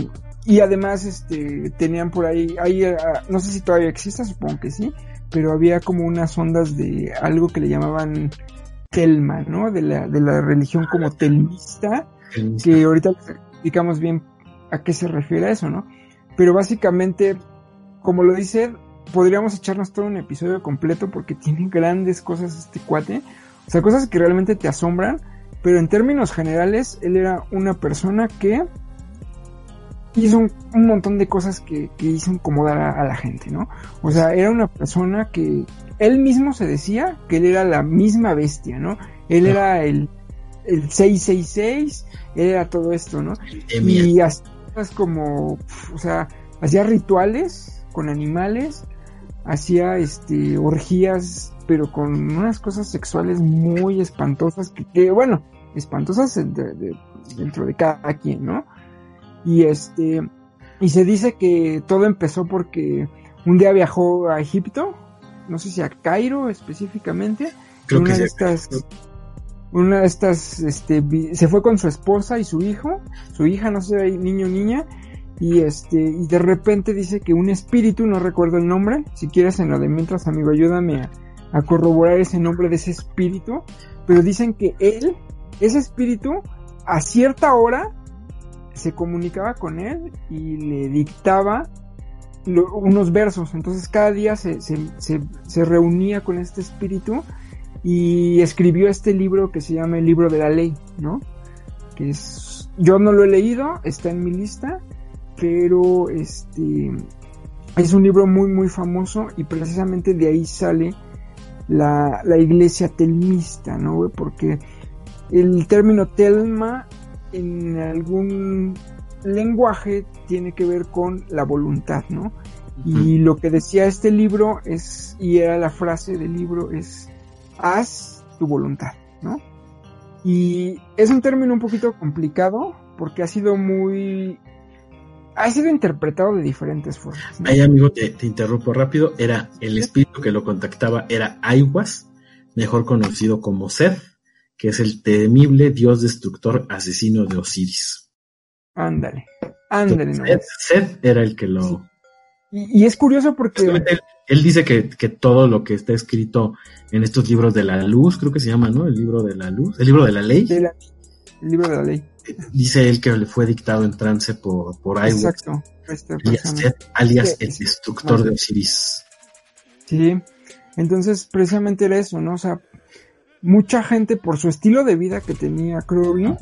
y además este tenían por ahí, ahí ah, no sé si todavía exista, supongo que sí, pero había como unas ondas de algo que le llamaban telma, ¿no? De la de la religión como telmista El- que ahorita explicamos bien a qué se refiere a eso, ¿no? Pero básicamente, como lo dice, podríamos echarnos todo un episodio completo porque tiene grandes cosas este cuate, o sea, cosas que realmente te asombran, pero en términos generales, él era una persona que hizo un, un montón de cosas que, que hizo incomodar a, a la gente, ¿no? O sea, era una persona que él mismo se decía que él era la misma bestia, ¿no? Él era el, el 666, él era todo esto, ¿no? Y hacía cosas como, o sea, hacía rituales con animales, hacía este orgías, pero con unas cosas sexuales muy espantosas que, que, bueno, espantosas de- de- dentro de cada quien, ¿no? Y este, y se dice que todo empezó porque un día viajó a Egipto, no sé si a Cairo específicamente, Creo una que de estas una de estas este se fue con su esposa y su hijo su hija no sé niño o niña y este y de repente dice que un espíritu no recuerdo el nombre si quieres en lo de mientras amigo ayúdame a, a corroborar ese nombre de ese espíritu pero dicen que él ese espíritu a cierta hora se comunicaba con él y le dictaba unos versos entonces cada día se, se, se, reunía con este espíritu y escribió este libro que se llama el libro de la ley, ¿no? Que es, yo no lo he leído, está en mi lista, pero este es un libro muy muy famoso y precisamente de ahí sale la, la iglesia telmista, ¿no? Porque el término telma en algún lenguaje tiene que ver con la voluntad, ¿no? Y lo que decía este libro es, y era la frase del libro, es haz tu voluntad, ¿no? Y es un término un poquito complicado porque ha sido muy... ha sido interpretado de diferentes formas. ¿no? Ahí, amigo, te, te interrumpo rápido. Era el espíritu que lo contactaba, era Aiwas, mejor conocido como Seth, que es el temible dios destructor asesino de Osiris. Ándale, ándale, Seth, nomás. Seth era el que lo. Y, y es curioso porque... Él, él dice que, que todo lo que está escrito en estos libros de la luz, creo que se llama, ¿no? El libro de la luz, el libro de la ley. de la- el libro de la ley. Dice él que le fue dictado en trance por, por Exacto. Esta alias. Seth, alias Sí, el sí. destructor de Osiris. Sí, entonces precisamente era eso, ¿no? O sea, mucha gente por su estilo de vida que tenía Crowley,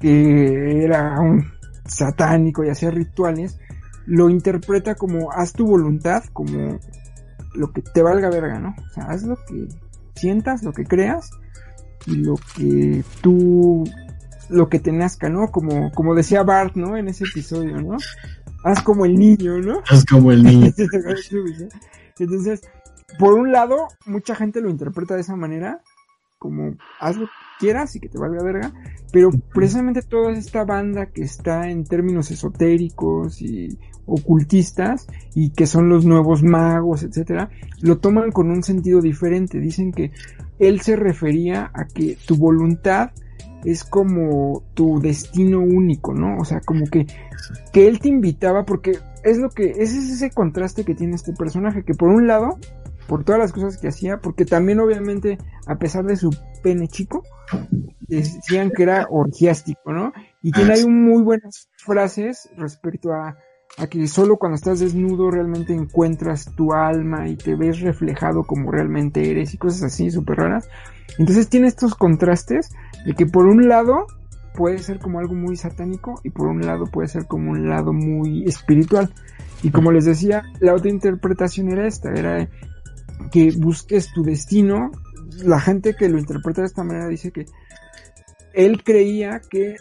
que era un satánico y hacía rituales, lo interpreta como haz tu voluntad, como lo que te valga verga, ¿no? O sea, haz lo que sientas, lo que creas y lo que tú, lo que te nazca, ¿no? Como, como decía Bart, ¿no? En ese episodio, ¿no? Haz como el niño, ¿no? Es como el niño. Entonces, por un lado, mucha gente lo interpreta de esa manera, como haz lo que quieras y que te valga verga, pero precisamente toda esta banda que está en términos esotéricos y ocultistas y que son los nuevos magos, etcétera, lo toman con un sentido diferente. Dicen que él se refería a que tu voluntad es como tu destino único, ¿no? O sea, como que que él te invitaba porque es lo que ese es ese contraste que tiene este personaje que por un lado por todas las cosas que hacía porque también obviamente a pesar de su pene chico decían que era orgiástico no y tiene Ah, ahí muy buenas frases respecto a a que solo cuando estás desnudo realmente encuentras tu alma y te ves reflejado como realmente eres y cosas así súper raras. Entonces tiene estos contrastes de que por un lado puede ser como algo muy satánico y por un lado puede ser como un lado muy espiritual. Y como les decía, la otra interpretación era esta, era que busques tu destino. La gente que lo interpreta de esta manera dice que él creía que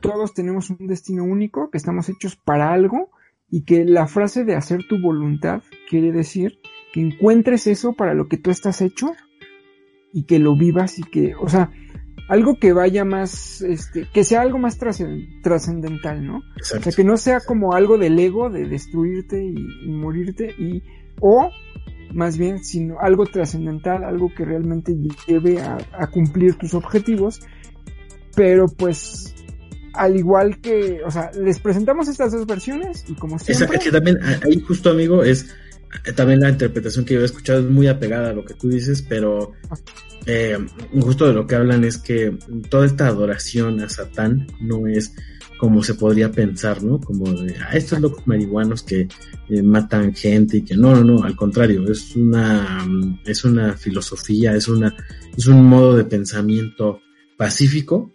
todos tenemos un destino único, que estamos hechos para algo y que la frase de hacer tu voluntad quiere decir que encuentres eso para lo que tú estás hecho y que lo vivas y que, o sea, algo que vaya más, este, que sea algo más trascendental, ¿no? O sea, que no sea como algo del ego de destruirte y, morirte y, o más bien, sino algo trascendental, algo que realmente lleve a, a cumplir tus objetivos, pero pues al igual que, o sea, les presentamos estas dos versiones y como siempre... Exacto, que también ahí justo amigo es también la interpretación que yo he escuchado es muy apegada a lo que tú dices, pero eh, justo de lo que hablan es que toda esta adoración a Satán no es como se podría pensar, ¿no? Como de, ah, estos locos marihuanos que eh, matan gente y que no, no, no, al contrario, es una, es una filosofía, es una, es un modo de pensamiento pacífico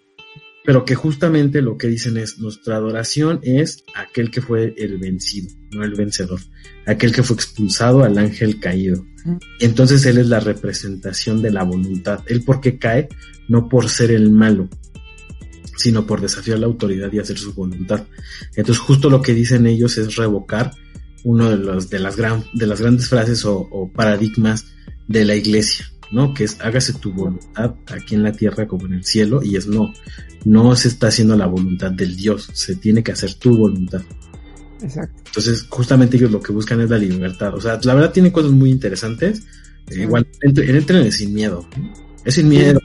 pero que justamente lo que dicen es, nuestra adoración es aquel que fue el vencido, no el vencedor, aquel que fue expulsado al ángel caído. Entonces él es la representación de la voluntad. Él porque cae, no por ser el malo, sino por desafiar la autoridad y hacer su voluntad. Entonces justo lo que dicen ellos es revocar uno de los de las gran, de las grandes frases o, o paradigmas de la iglesia, ¿no? Que es hágase tu voluntad aquí en la tierra como en el cielo y es no, no se está haciendo la voluntad del Dios, se tiene que hacer tu voluntad. Exacto. Entonces, justamente ellos lo que buscan es la libertad. O sea, la verdad tiene cosas muy interesantes. igual, entren, sin miedo. Es sin miedo.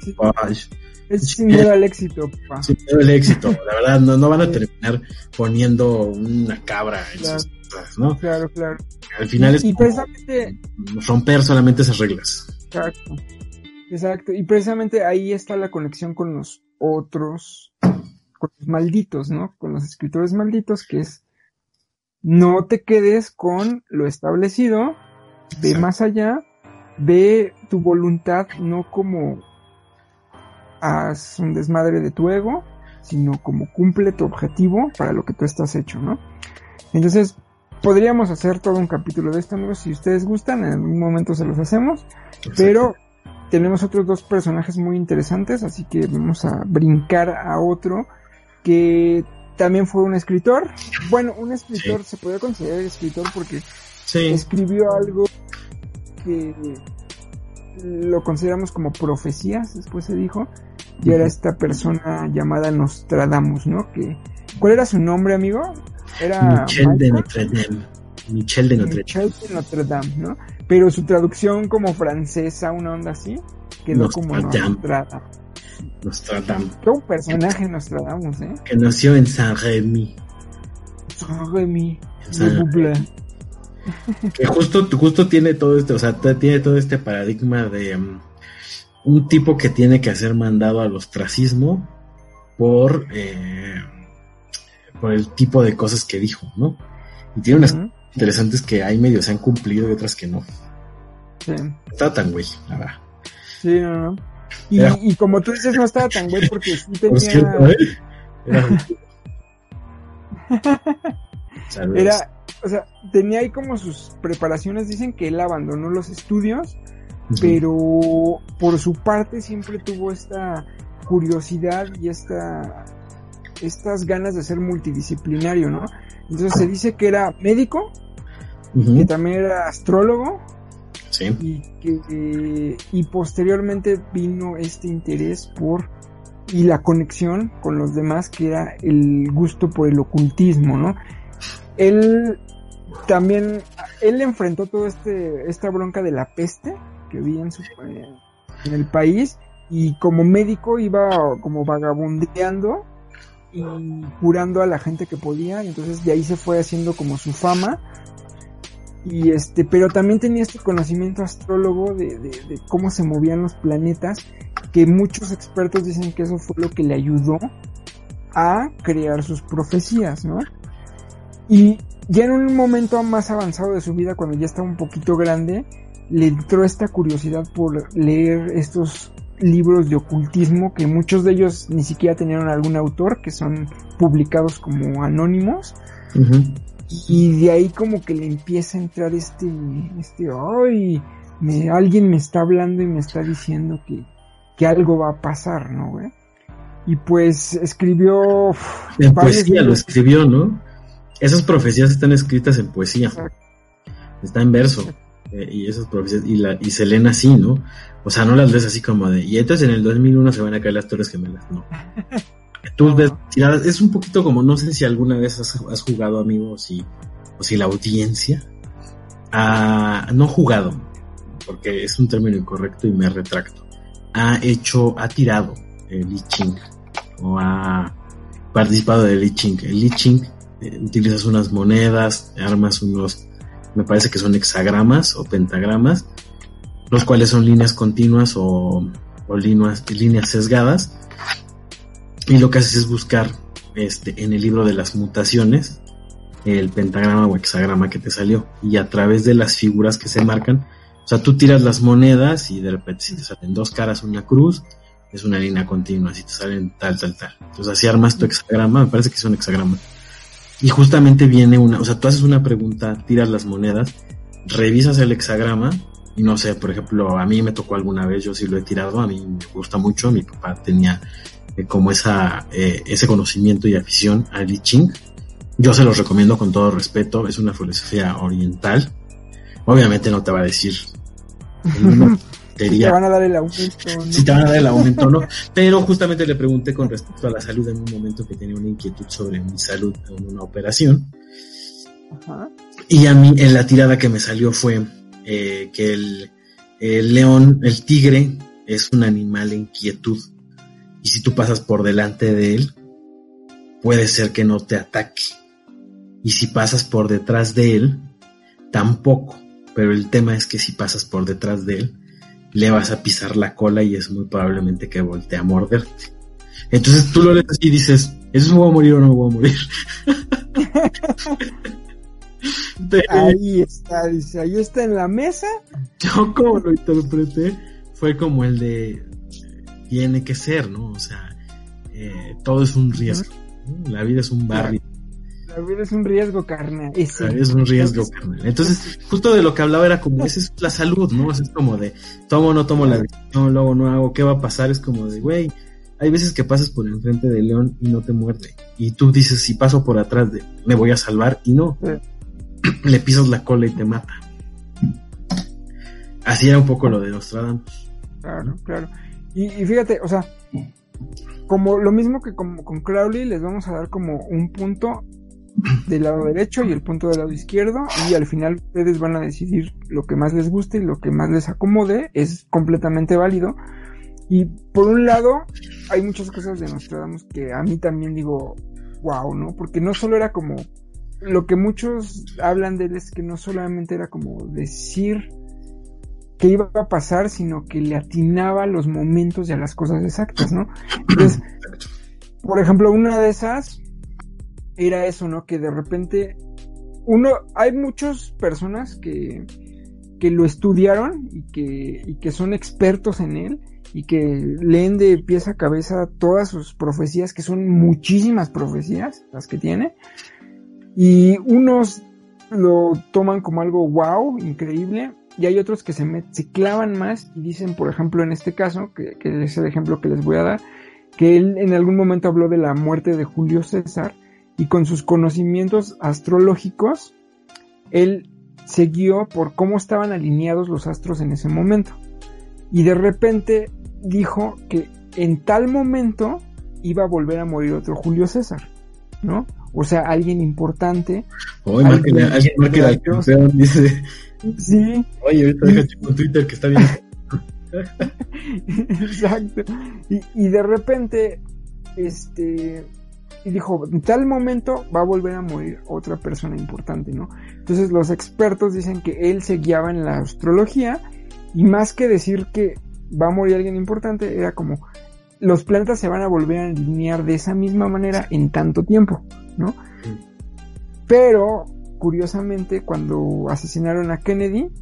Es sin miedo al éxito, papá. Sin miedo al éxito. La verdad, no, no van a terminar poniendo una cabra en sus cosas, ¿no? Claro, claro. Al final es y precisamente... romper solamente esas reglas. Exacto. Exacto. Y precisamente ahí está la conexión con los otros, con los malditos, ¿no? Con los escritores malditos, que es no te quedes con lo establecido, ve más allá, ve tu voluntad no como haz un desmadre de tu ego, sino como cumple tu objetivo para lo que tú estás hecho, ¿no? Entonces, podríamos hacer todo un capítulo de esto, amigos, si ustedes gustan, en algún momento se los hacemos, pero tenemos otros dos personajes muy interesantes, así que vamos a brincar a otro que también fue un escritor. Bueno, un escritor se puede considerar escritor porque escribió algo que lo consideramos como profecías, después se dijo, y era esta persona llamada Nostradamus, ¿no? Que, ¿Cuál era su nombre, amigo? Era Michel de Notre Dame. Michel de Notre Dame. Michel de Notre Dame, ¿no? Pero su traducción como francesa, una onda así, quedó como Nostradamus. Nostradamus. Qué un personaje Nostradamus, ¿eh? Que nació en Saint-Rémy. Saint-Rémy. Que justo, justo tiene todo este, o sea, tiene todo este paradigma de um, un tipo que tiene que ser mandado al ostracismo por, eh, por el tipo de cosas que dijo, ¿no? Y tiene unas interesantes que hay medio se han cumplido y otras que no. Sí. Está tan güey, la verdad. Sí, no, no. Y, y, como tú dices, no estaba tan güey porque sí tenía... Cierto, ¿eh? Era... Era, o sea, tenía ahí como sus preparaciones, dicen que él abandonó los estudios, pero por su parte siempre tuvo esta curiosidad y esta estas ganas de ser multidisciplinario, ¿no? Entonces se dice que era médico, que también era astrólogo, y que y posteriormente vino este interés por y la conexión con los demás que era el gusto por el ocultismo, ¿no? Él también él enfrentó todo este esta bronca de la peste que había en su en el país y como médico iba como vagabundeando y curando a la gente que podía, y entonces de ahí se fue haciendo como su fama. Y este, pero también tenía este conocimiento astrólogo de, de, cómo se movían los planetas, que muchos expertos dicen que eso fue lo que le ayudó a crear sus profecías, ¿no? Y ya en un momento más avanzado de su vida, cuando ya estaba un poquito grande, le entró esta curiosidad por leer estos libros de ocultismo que muchos de ellos ni siquiera tenían algún autor, que son publicados como anónimos. Y de ahí como que le empieza a entrar este, este, ay, me, alguien me está hablando y me está diciendo que, que algo va a pasar, ¿no, güey? Y pues escribió... En poesía lo escribió, ¿no? Esas profecías están escritas en poesía. Está en verso. Eh, y esas profecías, y, la, y se leen así, ¿no? O sea, no las ves así como de, y entonces en el 2001 se van a caer las Torres Gemelas, no. Tú ves tiradas, es un poquito como, no sé si alguna vez has, has jugado, amigo, o si, o si la audiencia ha, no jugado, porque es un término incorrecto y me retracto, ha hecho, ha tirado el I Ching, o ha participado del I Ching. El I Ching, eh, utilizas unas monedas, armas unos, me parece que son hexagramas o pentagramas, los cuales son líneas continuas o, o líneas, líneas sesgadas. Y lo que haces es buscar este, en el libro de las mutaciones el pentagrama o hexagrama que te salió. Y a través de las figuras que se marcan, o sea, tú tiras las monedas y de repente si te salen dos caras, una cruz, es una línea continua, si te salen tal, tal, tal. Entonces así armas tu hexagrama, me parece que es un hexagrama. Y justamente viene una, o sea, tú haces una pregunta, tiras las monedas, revisas el hexagrama y no sé, por ejemplo, a mí me tocó alguna vez, yo sí lo he tirado, a mí me gusta mucho, mi papá tenía eh, como esa, eh, ese conocimiento y afición al I Ching. Yo se los recomiendo con todo respeto, es una filosofía oriental. Obviamente no te va a decir te van a dar el aumento. ¿no? Si te van a dar el aumento no. Pero justamente le pregunté con respecto a la salud en un momento que tenía una inquietud sobre mi salud en una operación. Ajá. Y a mí en la tirada que me salió fue eh, que el, el león, el tigre, es un animal en quietud. Y si tú pasas por delante de él, puede ser que no te ataque. Y si pasas por detrás de él, tampoco. Pero el tema es que si pasas por detrás de él, le vas a pisar la cola y es muy probablemente que voltee a morderte. Entonces tú lo lees así y dices, ¿eso me voy a morir o no me voy a morir? Ahí está, dice, ahí está en la mesa. yo como lo interpreté fue como el de tiene que ser, ¿no? O sea, eh, todo es un riesgo. ¿no? La vida es un barrio. La vida es un riesgo, carnal. Es un riesgo, carnal. Entonces, justo de lo que hablaba era como, esa es la salud, ¿no? Es como de, tomo o no tomo la decisión, luego no hago, ¿qué va a pasar? Es como de, güey, hay veces que pasas por enfrente del león y no te muerde. Y tú dices, si paso por atrás de, me voy a salvar, y no. Sí. Le pisas la cola y te mata. Así era un poco lo de Nostradamus. Claro, claro. Y, y fíjate, o sea, como lo mismo que como con Crowley, les vamos a dar como un punto del lado derecho y el punto del lado izquierdo y al final ustedes van a decidir lo que más les guste y lo que más les acomode, es completamente válido. Y por un lado, hay muchas cosas de Nostradamus que a mí también digo, wow, ¿no? Porque no solo era como, lo que muchos hablan de él es que no solamente era como decir que iba a pasar, sino que le atinaba a los momentos y a las cosas exactas, ¿no? Entonces, por ejemplo, una de esas era eso, ¿no? Que de repente uno, hay muchas personas que, que lo estudiaron y que, y que son expertos en él y que leen de pieza a cabeza todas sus profecías, que son muchísimas profecías las que tiene, y unos lo toman como algo wow, increíble, y hay otros que se, met- se clavan más y dicen, por ejemplo, en este caso, que, que es el ejemplo que les voy a dar, que él en algún momento habló de la muerte de Julio César y con sus conocimientos astrológicos, él se guió por cómo estaban alineados los astros en ese momento. Y de repente dijo que en tal momento iba a volver a morir otro Julio César, ¿no? O sea, alguien importante. Alguien- alguien dice. Sí, Oye, ahorita deja checo en Twitter que está bien. Exacto. Y, y de repente, este, y dijo, en tal momento va a volver a morir otra persona importante, ¿no? Entonces los expertos dicen que él se guiaba en la astrología y más que decir que va a morir alguien importante, era como, los planetas se van a volver a alinear de esa misma manera en tanto tiempo, ¿no? Pero, curiosamente, cuando asesinaron a Kennedy,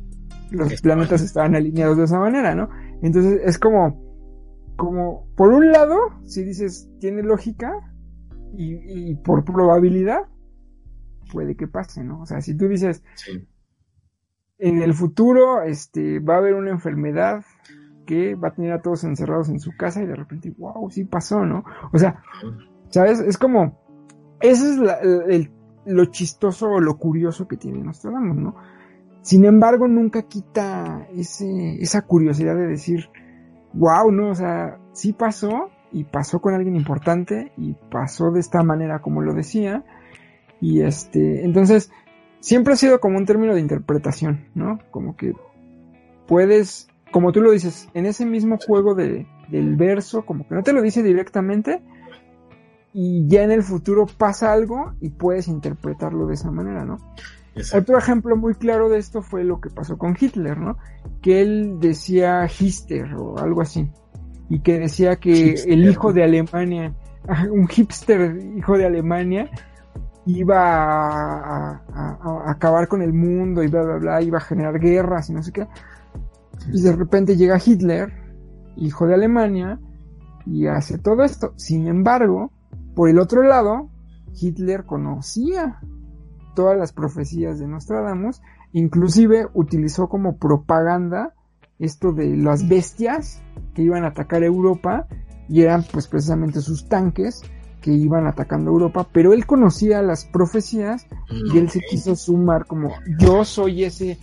los planetas estaban alineados de esa manera, ¿no? Entonces es como, como, por un lado, si dices, tiene lógica, y, y por probabilidad, puede que pase, ¿no? O sea, si tú dices, Sí. en el futuro, este, va a haber una enfermedad que va a tener a todos encerrados en su casa y de repente, wow, sí pasó, ¿no? O sea, ¿sabes? Es como, ese es la- el, el lo chistoso o lo curioso que tiene Nostradamus, ¿no? Sin embargo, nunca quita ese, esa curiosidad de decir, wow, ¿no? O sea, sí pasó y pasó con alguien importante y pasó de esta manera como lo decía. Y este, entonces, siempre ha sido como un término de interpretación, ¿no? Como que puedes, como tú lo dices, en ese mismo juego de, del verso, como que no te lo dice directamente, y ya en el futuro pasa algo y puedes interpretarlo de esa manera, ¿no? Otro ejemplo muy claro de esto fue lo que pasó con Hitler, ¿no? Que él decía Hister o algo así. Y que decía que el hijo de Alemania, un hipster hijo de Alemania, iba a, a, acabar con el mundo y bla, bla, bla, iba a generar guerras y no sé qué. Y de repente llega Hitler, hijo de Alemania, y hace todo esto. Sin embargo, por el otro lado, Hitler conocía todas las profecías de Nostradamus, inclusive utilizó como propaganda esto de las bestias que iban a atacar Europa y eran pues precisamente sus tanques que iban atacando Europa, pero él conocía las profecías y él se quiso sumar como yo soy ese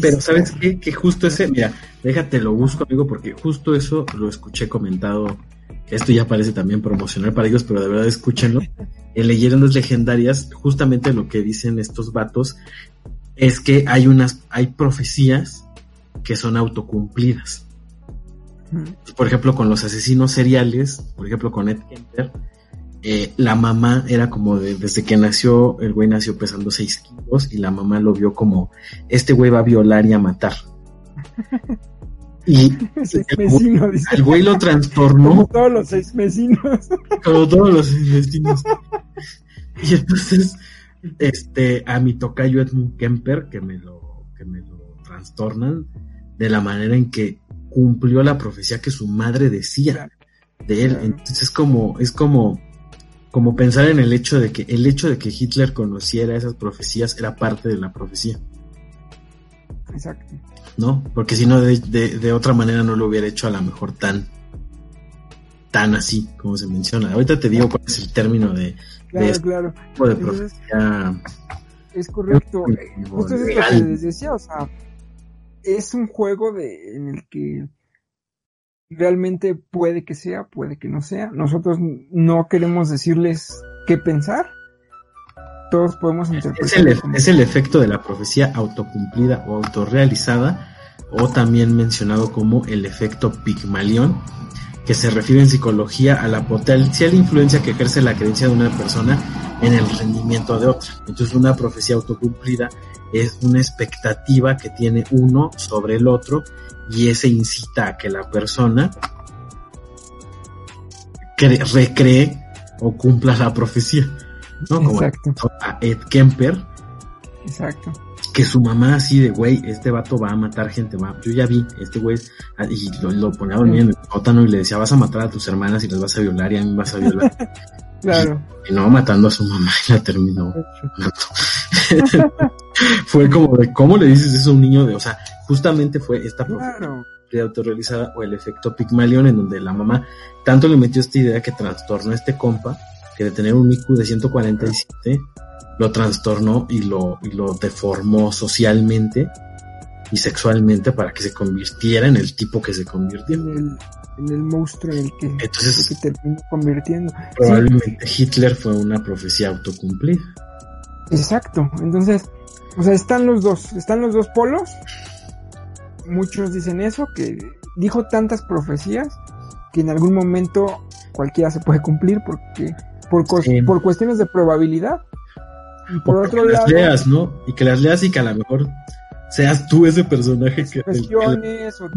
pero sabes qué? que justo ese, mira, déjate lo busco amigo porque justo eso lo escuché comentado esto ya parece también promocional para ellos, pero de verdad escúchenlo. En Leyendas Legendarias, justamente lo que dicen estos vatos es que hay unas, hay profecías que son autocumplidas. Por ejemplo, con los asesinos seriales, por ejemplo, con Ed Kemper, eh, la mamá era como de, desde que nació, el güey nació pesando 6 kilos y la mamá lo vio como, este güey va a violar y a matar. Y el, güey lo trastornó. Como todos los seis vecinos. Como todos los seis vecinos. Y entonces, este, a mi tocayo Edmund Kemper, que me lo, que me lo trastornan, de la manera en que cumplió la profecía que su madre decía de él. Entonces es como, es como, como pensar en el hecho de que el hecho de que Hitler conociera esas profecías era parte de la profecía. Exacto. ¿no? Porque si no, de, de, otra manera no lo hubiera hecho a lo mejor tan, tan así como se menciona. Ahorita te digo cuál es el término de, claro, claro. es correcto. Justo es lo que les decía, o sea, es un juego de, en el que realmente puede que sea, puede que no sea. Nosotros no queremos decirles qué pensar. Todos podemos interpretar. Es el, es el efecto de la profecía autocumplida o autorrealizada o también mencionado como el efecto Pigmalión, que se refiere en psicología a la potencial influencia que ejerce la creencia de una persona en el rendimiento de otra. Entonces una profecía autocumplida es una expectativa que tiene uno sobre el otro y ese incita a que la persona recree o cumpla la profecía. ¿no? Como a Ed Kemper. Exacto que su mamá así de, güey, este vato va a matar gente, va. Yo ya vi, este güey, ah, y lo, ponía a dormir en el sótano y le decía, vas a matar a tus hermanas y las vas a violar y a mí vas a violar. claro. Y, no matando a su mamá y la terminó fue como de, ¿cómo le dices eso a un niño de, o sea, justamente fue esta claro. autorrealizada o el efecto Pygmalion en donde la mamá tanto le metió esta idea que trastornó a este compa que de tener un IQ de 147 lo trastornó y lo, y lo deformó socialmente y sexualmente para que se convirtiera en el tipo que se convirtió. En el, en el monstruo en el que, Entonces, que terminó convirtiendo. Probablemente Hitler fue una profecía autocumplida. Exacto. Entonces, o sea, están los dos, están los dos polos. Muchos dicen eso, que dijo tantas profecías que en algún momento cualquiera se puede cumplir porque por, por cuestiones de probabilidad y por otro que lado, las leas, ¿no? Y que las leas y que a lo mejor seas tú ese personaje que... Sugestiones o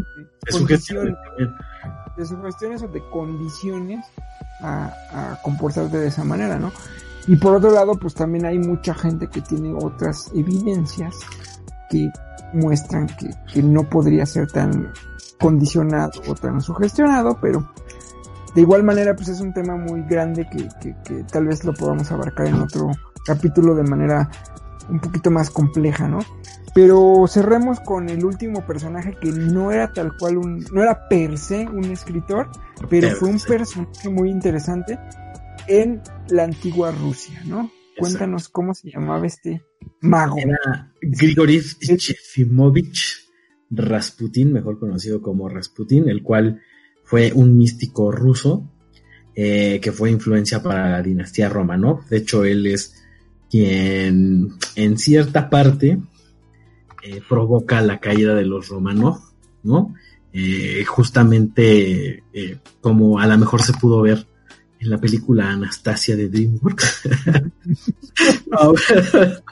de sugestiones o de condiciones a, a comportarte de esa manera, ¿no? Y por otro lado, pues también hay mucha gente que tiene otras evidencias que muestran que, que no podría ser tan condicionado o tan sugestionado, pero de igual manera, pues es un tema muy grande que, que, que, tal vez lo podamos abarcar en otro capítulo de manera un poquito más compleja, ¿no? Pero cerremos con el último personaje que no era tal cual un, no era per se un escritor, pero fue un personaje muy interesante en la antigua Rusia, ¿no? cuéntanos cómo se llamaba este mago. Era Grigori Chefimovich Rasputin, mejor conocido como Rasputin, el cual fue un místico ruso eh, que fue influencia para la dinastía Romanov. De hecho, él es quien en cierta parte eh, provoca la caída de los Romanov, ¿no? Eh, justamente como a lo mejor se pudo ver en la película Anastasia de DreamWorks.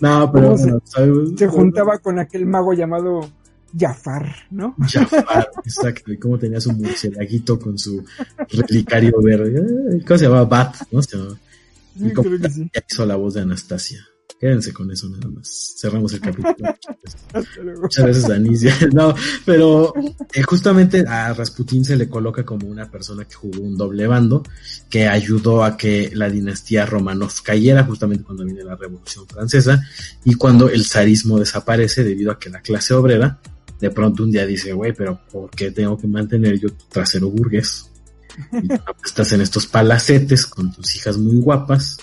no, pero se, juntaba con aquel mago llamado Jafar, ¿no? Jafar, exacto. Y cómo tenía su murcielaguito con su relicario verde. ¿Cómo se llamaba? Bat, ¿no? Se y cómo hizo la voz de Anastasia. Quédense con eso nada más. Cerramos el capítulo. Muchas gracias, Danicia. No, pero eh, justamente a Rasputín se le coloca como una persona que jugó un doble bando, que ayudó a que la dinastía Romanov cayera justamente cuando viene la Revolución Francesa y cuando el zarismo desaparece debido a que la clase obrera de pronto un día dice, güey, pero ¿por qué tengo que mantener yo tu trasero burgués? Y estás en estos palacetes con tus hijas muy guapas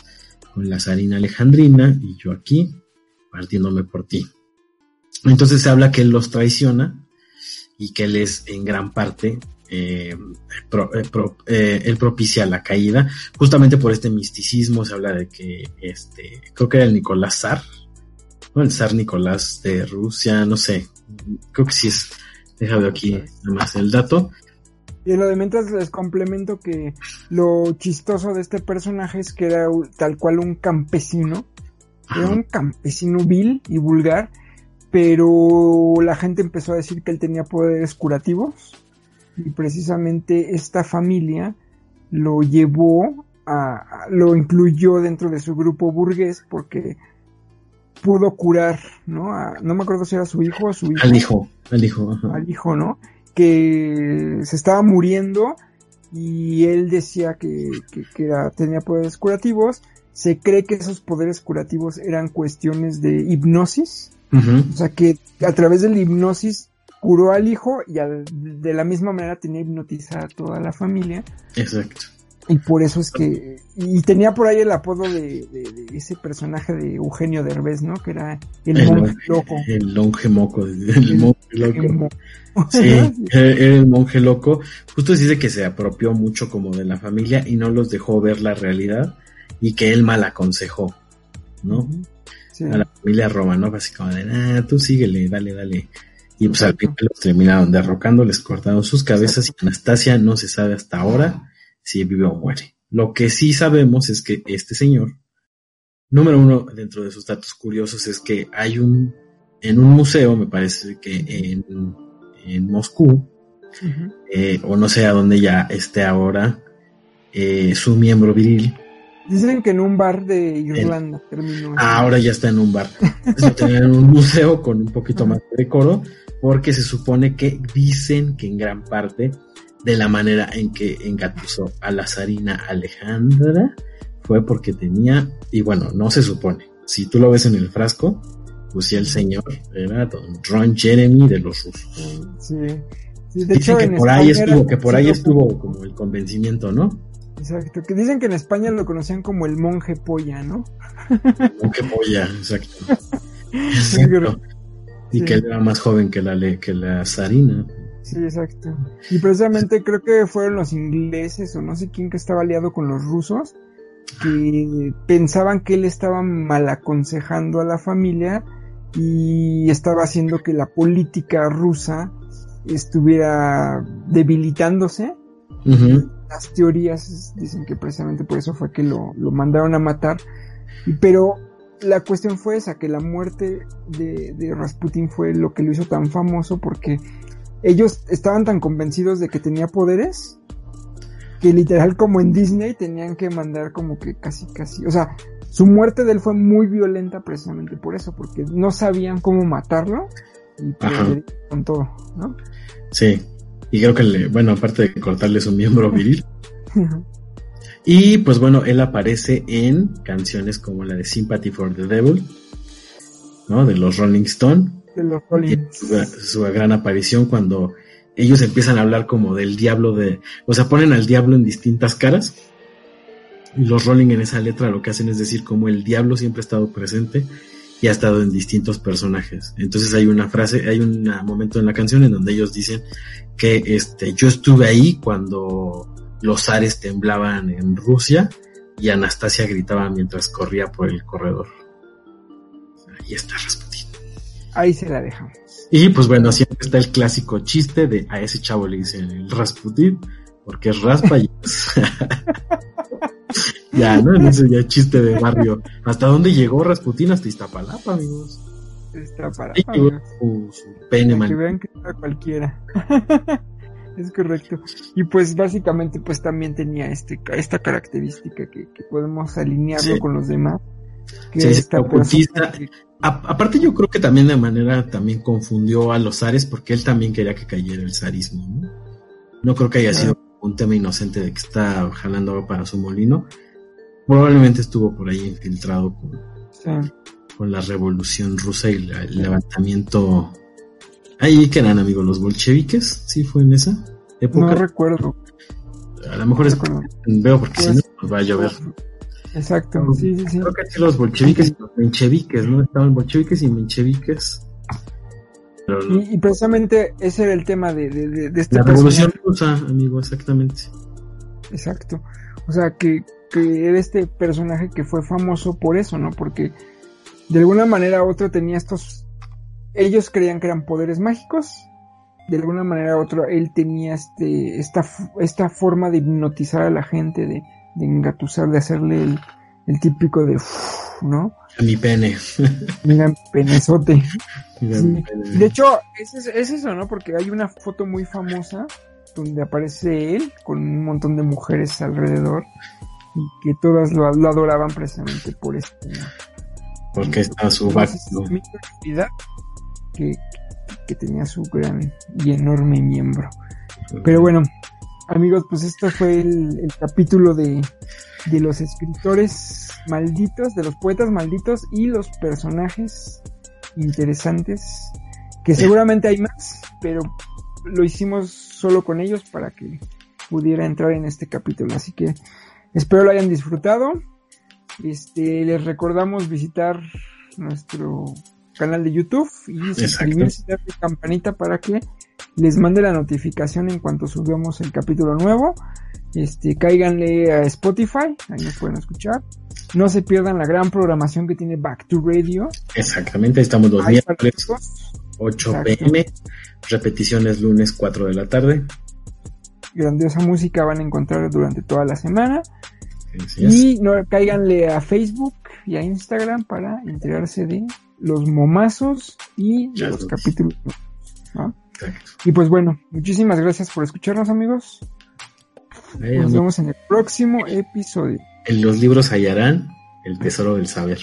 con la zarina Alejandrina y yo aquí partiéndome por ti. Entonces se habla que él los traiciona y que él es en gran parte, eh, eh, eh, él propicia la caída, justamente por este misticismo se habla de que este, creo que era el Nicolás Zar, ¿no? el zar Nicolás de Rusia, no sé, creo que sí es, déjame aquí nada más el dato, y lo de mientras les complemento que lo chistoso de este personaje es que era tal cual un campesino. Era un campesino vil y vulgar, pero la gente empezó a decir que él tenía poderes curativos. Y precisamente esta familia lo llevó a, lo incluyó dentro de su grupo burgués porque pudo curar, ¿no? no me acuerdo si era su hijo o su hijo. Al hijo, al hijo. Al hijo, ¿no? Que se estaba muriendo y él decía que, tenía poderes curativos. Se cree que esos poderes curativos eran cuestiones de hipnosis. O sea que a través de la hipnosis curó al hijo y de la misma manera tenía hipnotizada a toda la familia. Exacto. Y por eso es que. Y tenía por ahí el apodo de, ese personaje de Eugenio Derbez, ¿no? Que era el, monje loco. El monje moco. El, monje loco. Sí, era el monje loco. Justo dice que se apropió mucho como de la familia y no los dejó ver la realidad y que él mal aconsejó, ¿no? A la familia Romanov, así como de, ah, tú síguele, dale, dale. Y pues al final los terminaron derrocando, les cortaron sus cabezas y Anastasia no se sabe hasta ahora si vive o muere. Lo que sí sabemos es que este señor, número uno dentro de sus datos curiosos es que hay un, en un museo, me parece que en, en Moscú, eh, o no sé a dónde ya esté ahora, eh, su miembro viril. Dicen que en un bar de Irlanda terminó. Ah, ahora ya está en un bar. Lo tenían en un museo con un poquito más de decoro, porque se supone que dicen que en gran parte de la manera en que engatusó a la zarina Alejandra fue porque tenía, y bueno, no se supone, si tú lo ves en el frasco, pues si el señor era Don Ron Jeremy de los rusos. Sí. de hecho, que por ahí estuvo, que por ahí estuvo como el convencimiento, ¿no? Exacto, que dicen que en España lo conocían como el monje polla, ¿no? monje polla, exacto. Y que él era más joven que la, que la zarina. Sí, exacto. Y precisamente creo que fueron los ingleses o no sé quién que estaba aliado con los rusos que pensaban que él estaba mal aconsejando a la familia y estaba haciendo que la política rusa estuviera debilitándose. Las teorías dicen que precisamente por eso fue que lo, lo mandaron a matar. Pero la cuestión fue esa, que la muerte de, de Rasputin fue lo que lo hizo tan famoso porque ellos estaban tan convencidos de que tenía poderes que literal como en Disney tenían que mandar como que casi casi, o sea, su muerte de él fue muy violenta precisamente por eso, porque no sabían cómo matarlo y pues con todo, ¿no? Sí, y creo que le, bueno, aparte de cortarle su miembro viril. y pues bueno, él aparece en canciones como la de Sympathy for the Devil, ¿no? De los Rolling Stone su, gran aparición cuando ellos empiezan a hablar como del diablo de, o sea, ponen al diablo en distintas caras los Rolling en esa letra lo que hacen es decir como el diablo siempre ha estado presente y ha estado en distintos personajes. Entonces hay una frase, hay un momento en la canción en donde ellos dicen que este, yo estuve ahí cuando los ares temblaban en Rusia y Anastasia gritaba mientras corría por el corredor. Ahí está Rasputin. Ahí se la dejamos. Y pues bueno, siempre está el clásico chiste de a ese chavo le dicen el Rasputin porque es raspa y ya, ¿no? Ese ya chiste de barrio. ¿Hasta dónde llegó Rasputin? Hasta Iztapalapa, amigos. Iztapalapa. Ahí llegó su, su pene, Para que man. vean que está cualquiera. es correcto. Y pues básicamente pues también tenía este esta característica que, que podemos alinearlo Sí. con los demás. Que Sí, esta ocultista. persona que- A- aparte yo creo que también de manera también confundió a los zares porque él también quería que cayera el zarismo, ¿no? No creo que haya sido un tema inocente de que está jalando agua para su molino. Probablemente estuvo por ahí infiltrado con, la revolución rusa y la- el levantamiento. Ahí que eran amigos los bolcheviques, sí fue en esa no época. recuerdo. a lo mejor es recuerdo. veo porque si no Pues, nos va a llover. Exacto, sí, sí, sí. Creo que sí los bolcheviques y los mencheviques, ¿no? Estaban bolcheviques y mencheviques. Pero no. Y, y precisamente ese era el tema de, de, de- de este La revolución rusa, amigo, exactamente. Exacto. O sea, que, que era este personaje que fue famoso por eso, ¿no? Porque de alguna manera u otra tenía estos... Ellos creían que eran poderes mágicos. De alguna manera u otra él tenía este, esta, esta forma de hipnotizar a la gente, de, de engatusar, de hacerle el, el típico de... ¿no? A mi pene. Mira, penezote. Mira Sí. mi pene. De hecho, es, es- es eso, ¿no? Porque hay una foto muy famosa donde aparece él con un montón de mujeres alrededor y que todas lo, lo adoraban precisamente por este Porque está su microactividad que, que tenía su gran y enorme miembro. Pero bueno, amigos, pues esto fue el, el capítulo de, de los escritores malditos, de los poetas malditos y los personajes interesantes, que seguramente hay más, pero lo hicimos solo con ellos para que pudiera entrar en este capítulo. Así que espero lo hayan disfrutado. Este, les recordamos visitar nuestro canal de YouTube y suscribirse y darle campanita para que les mande la notificación en cuanto subamos el capítulo nuevo. Este, cáiganle a Spotify, ahí nos pueden escuchar. No se pierdan la gran programación que tiene Back to Radio. Exactamente, estamos los Ahí miércoles todos. 8 Exacto. pm, repeticiones lunes 4 de la tarde. Grandiosa música van a encontrar durante toda la semana. Y no cáiganle a Facebook y a Instagram para enterarse de los momazos y de los los- capítulos. ¿no? Exacto. Y pues bueno, muchísimas gracias por escucharnos amigos. Ahí, Nos amigo, vemos en el próximo episodio. En los libros hallarán el tesoro del saber.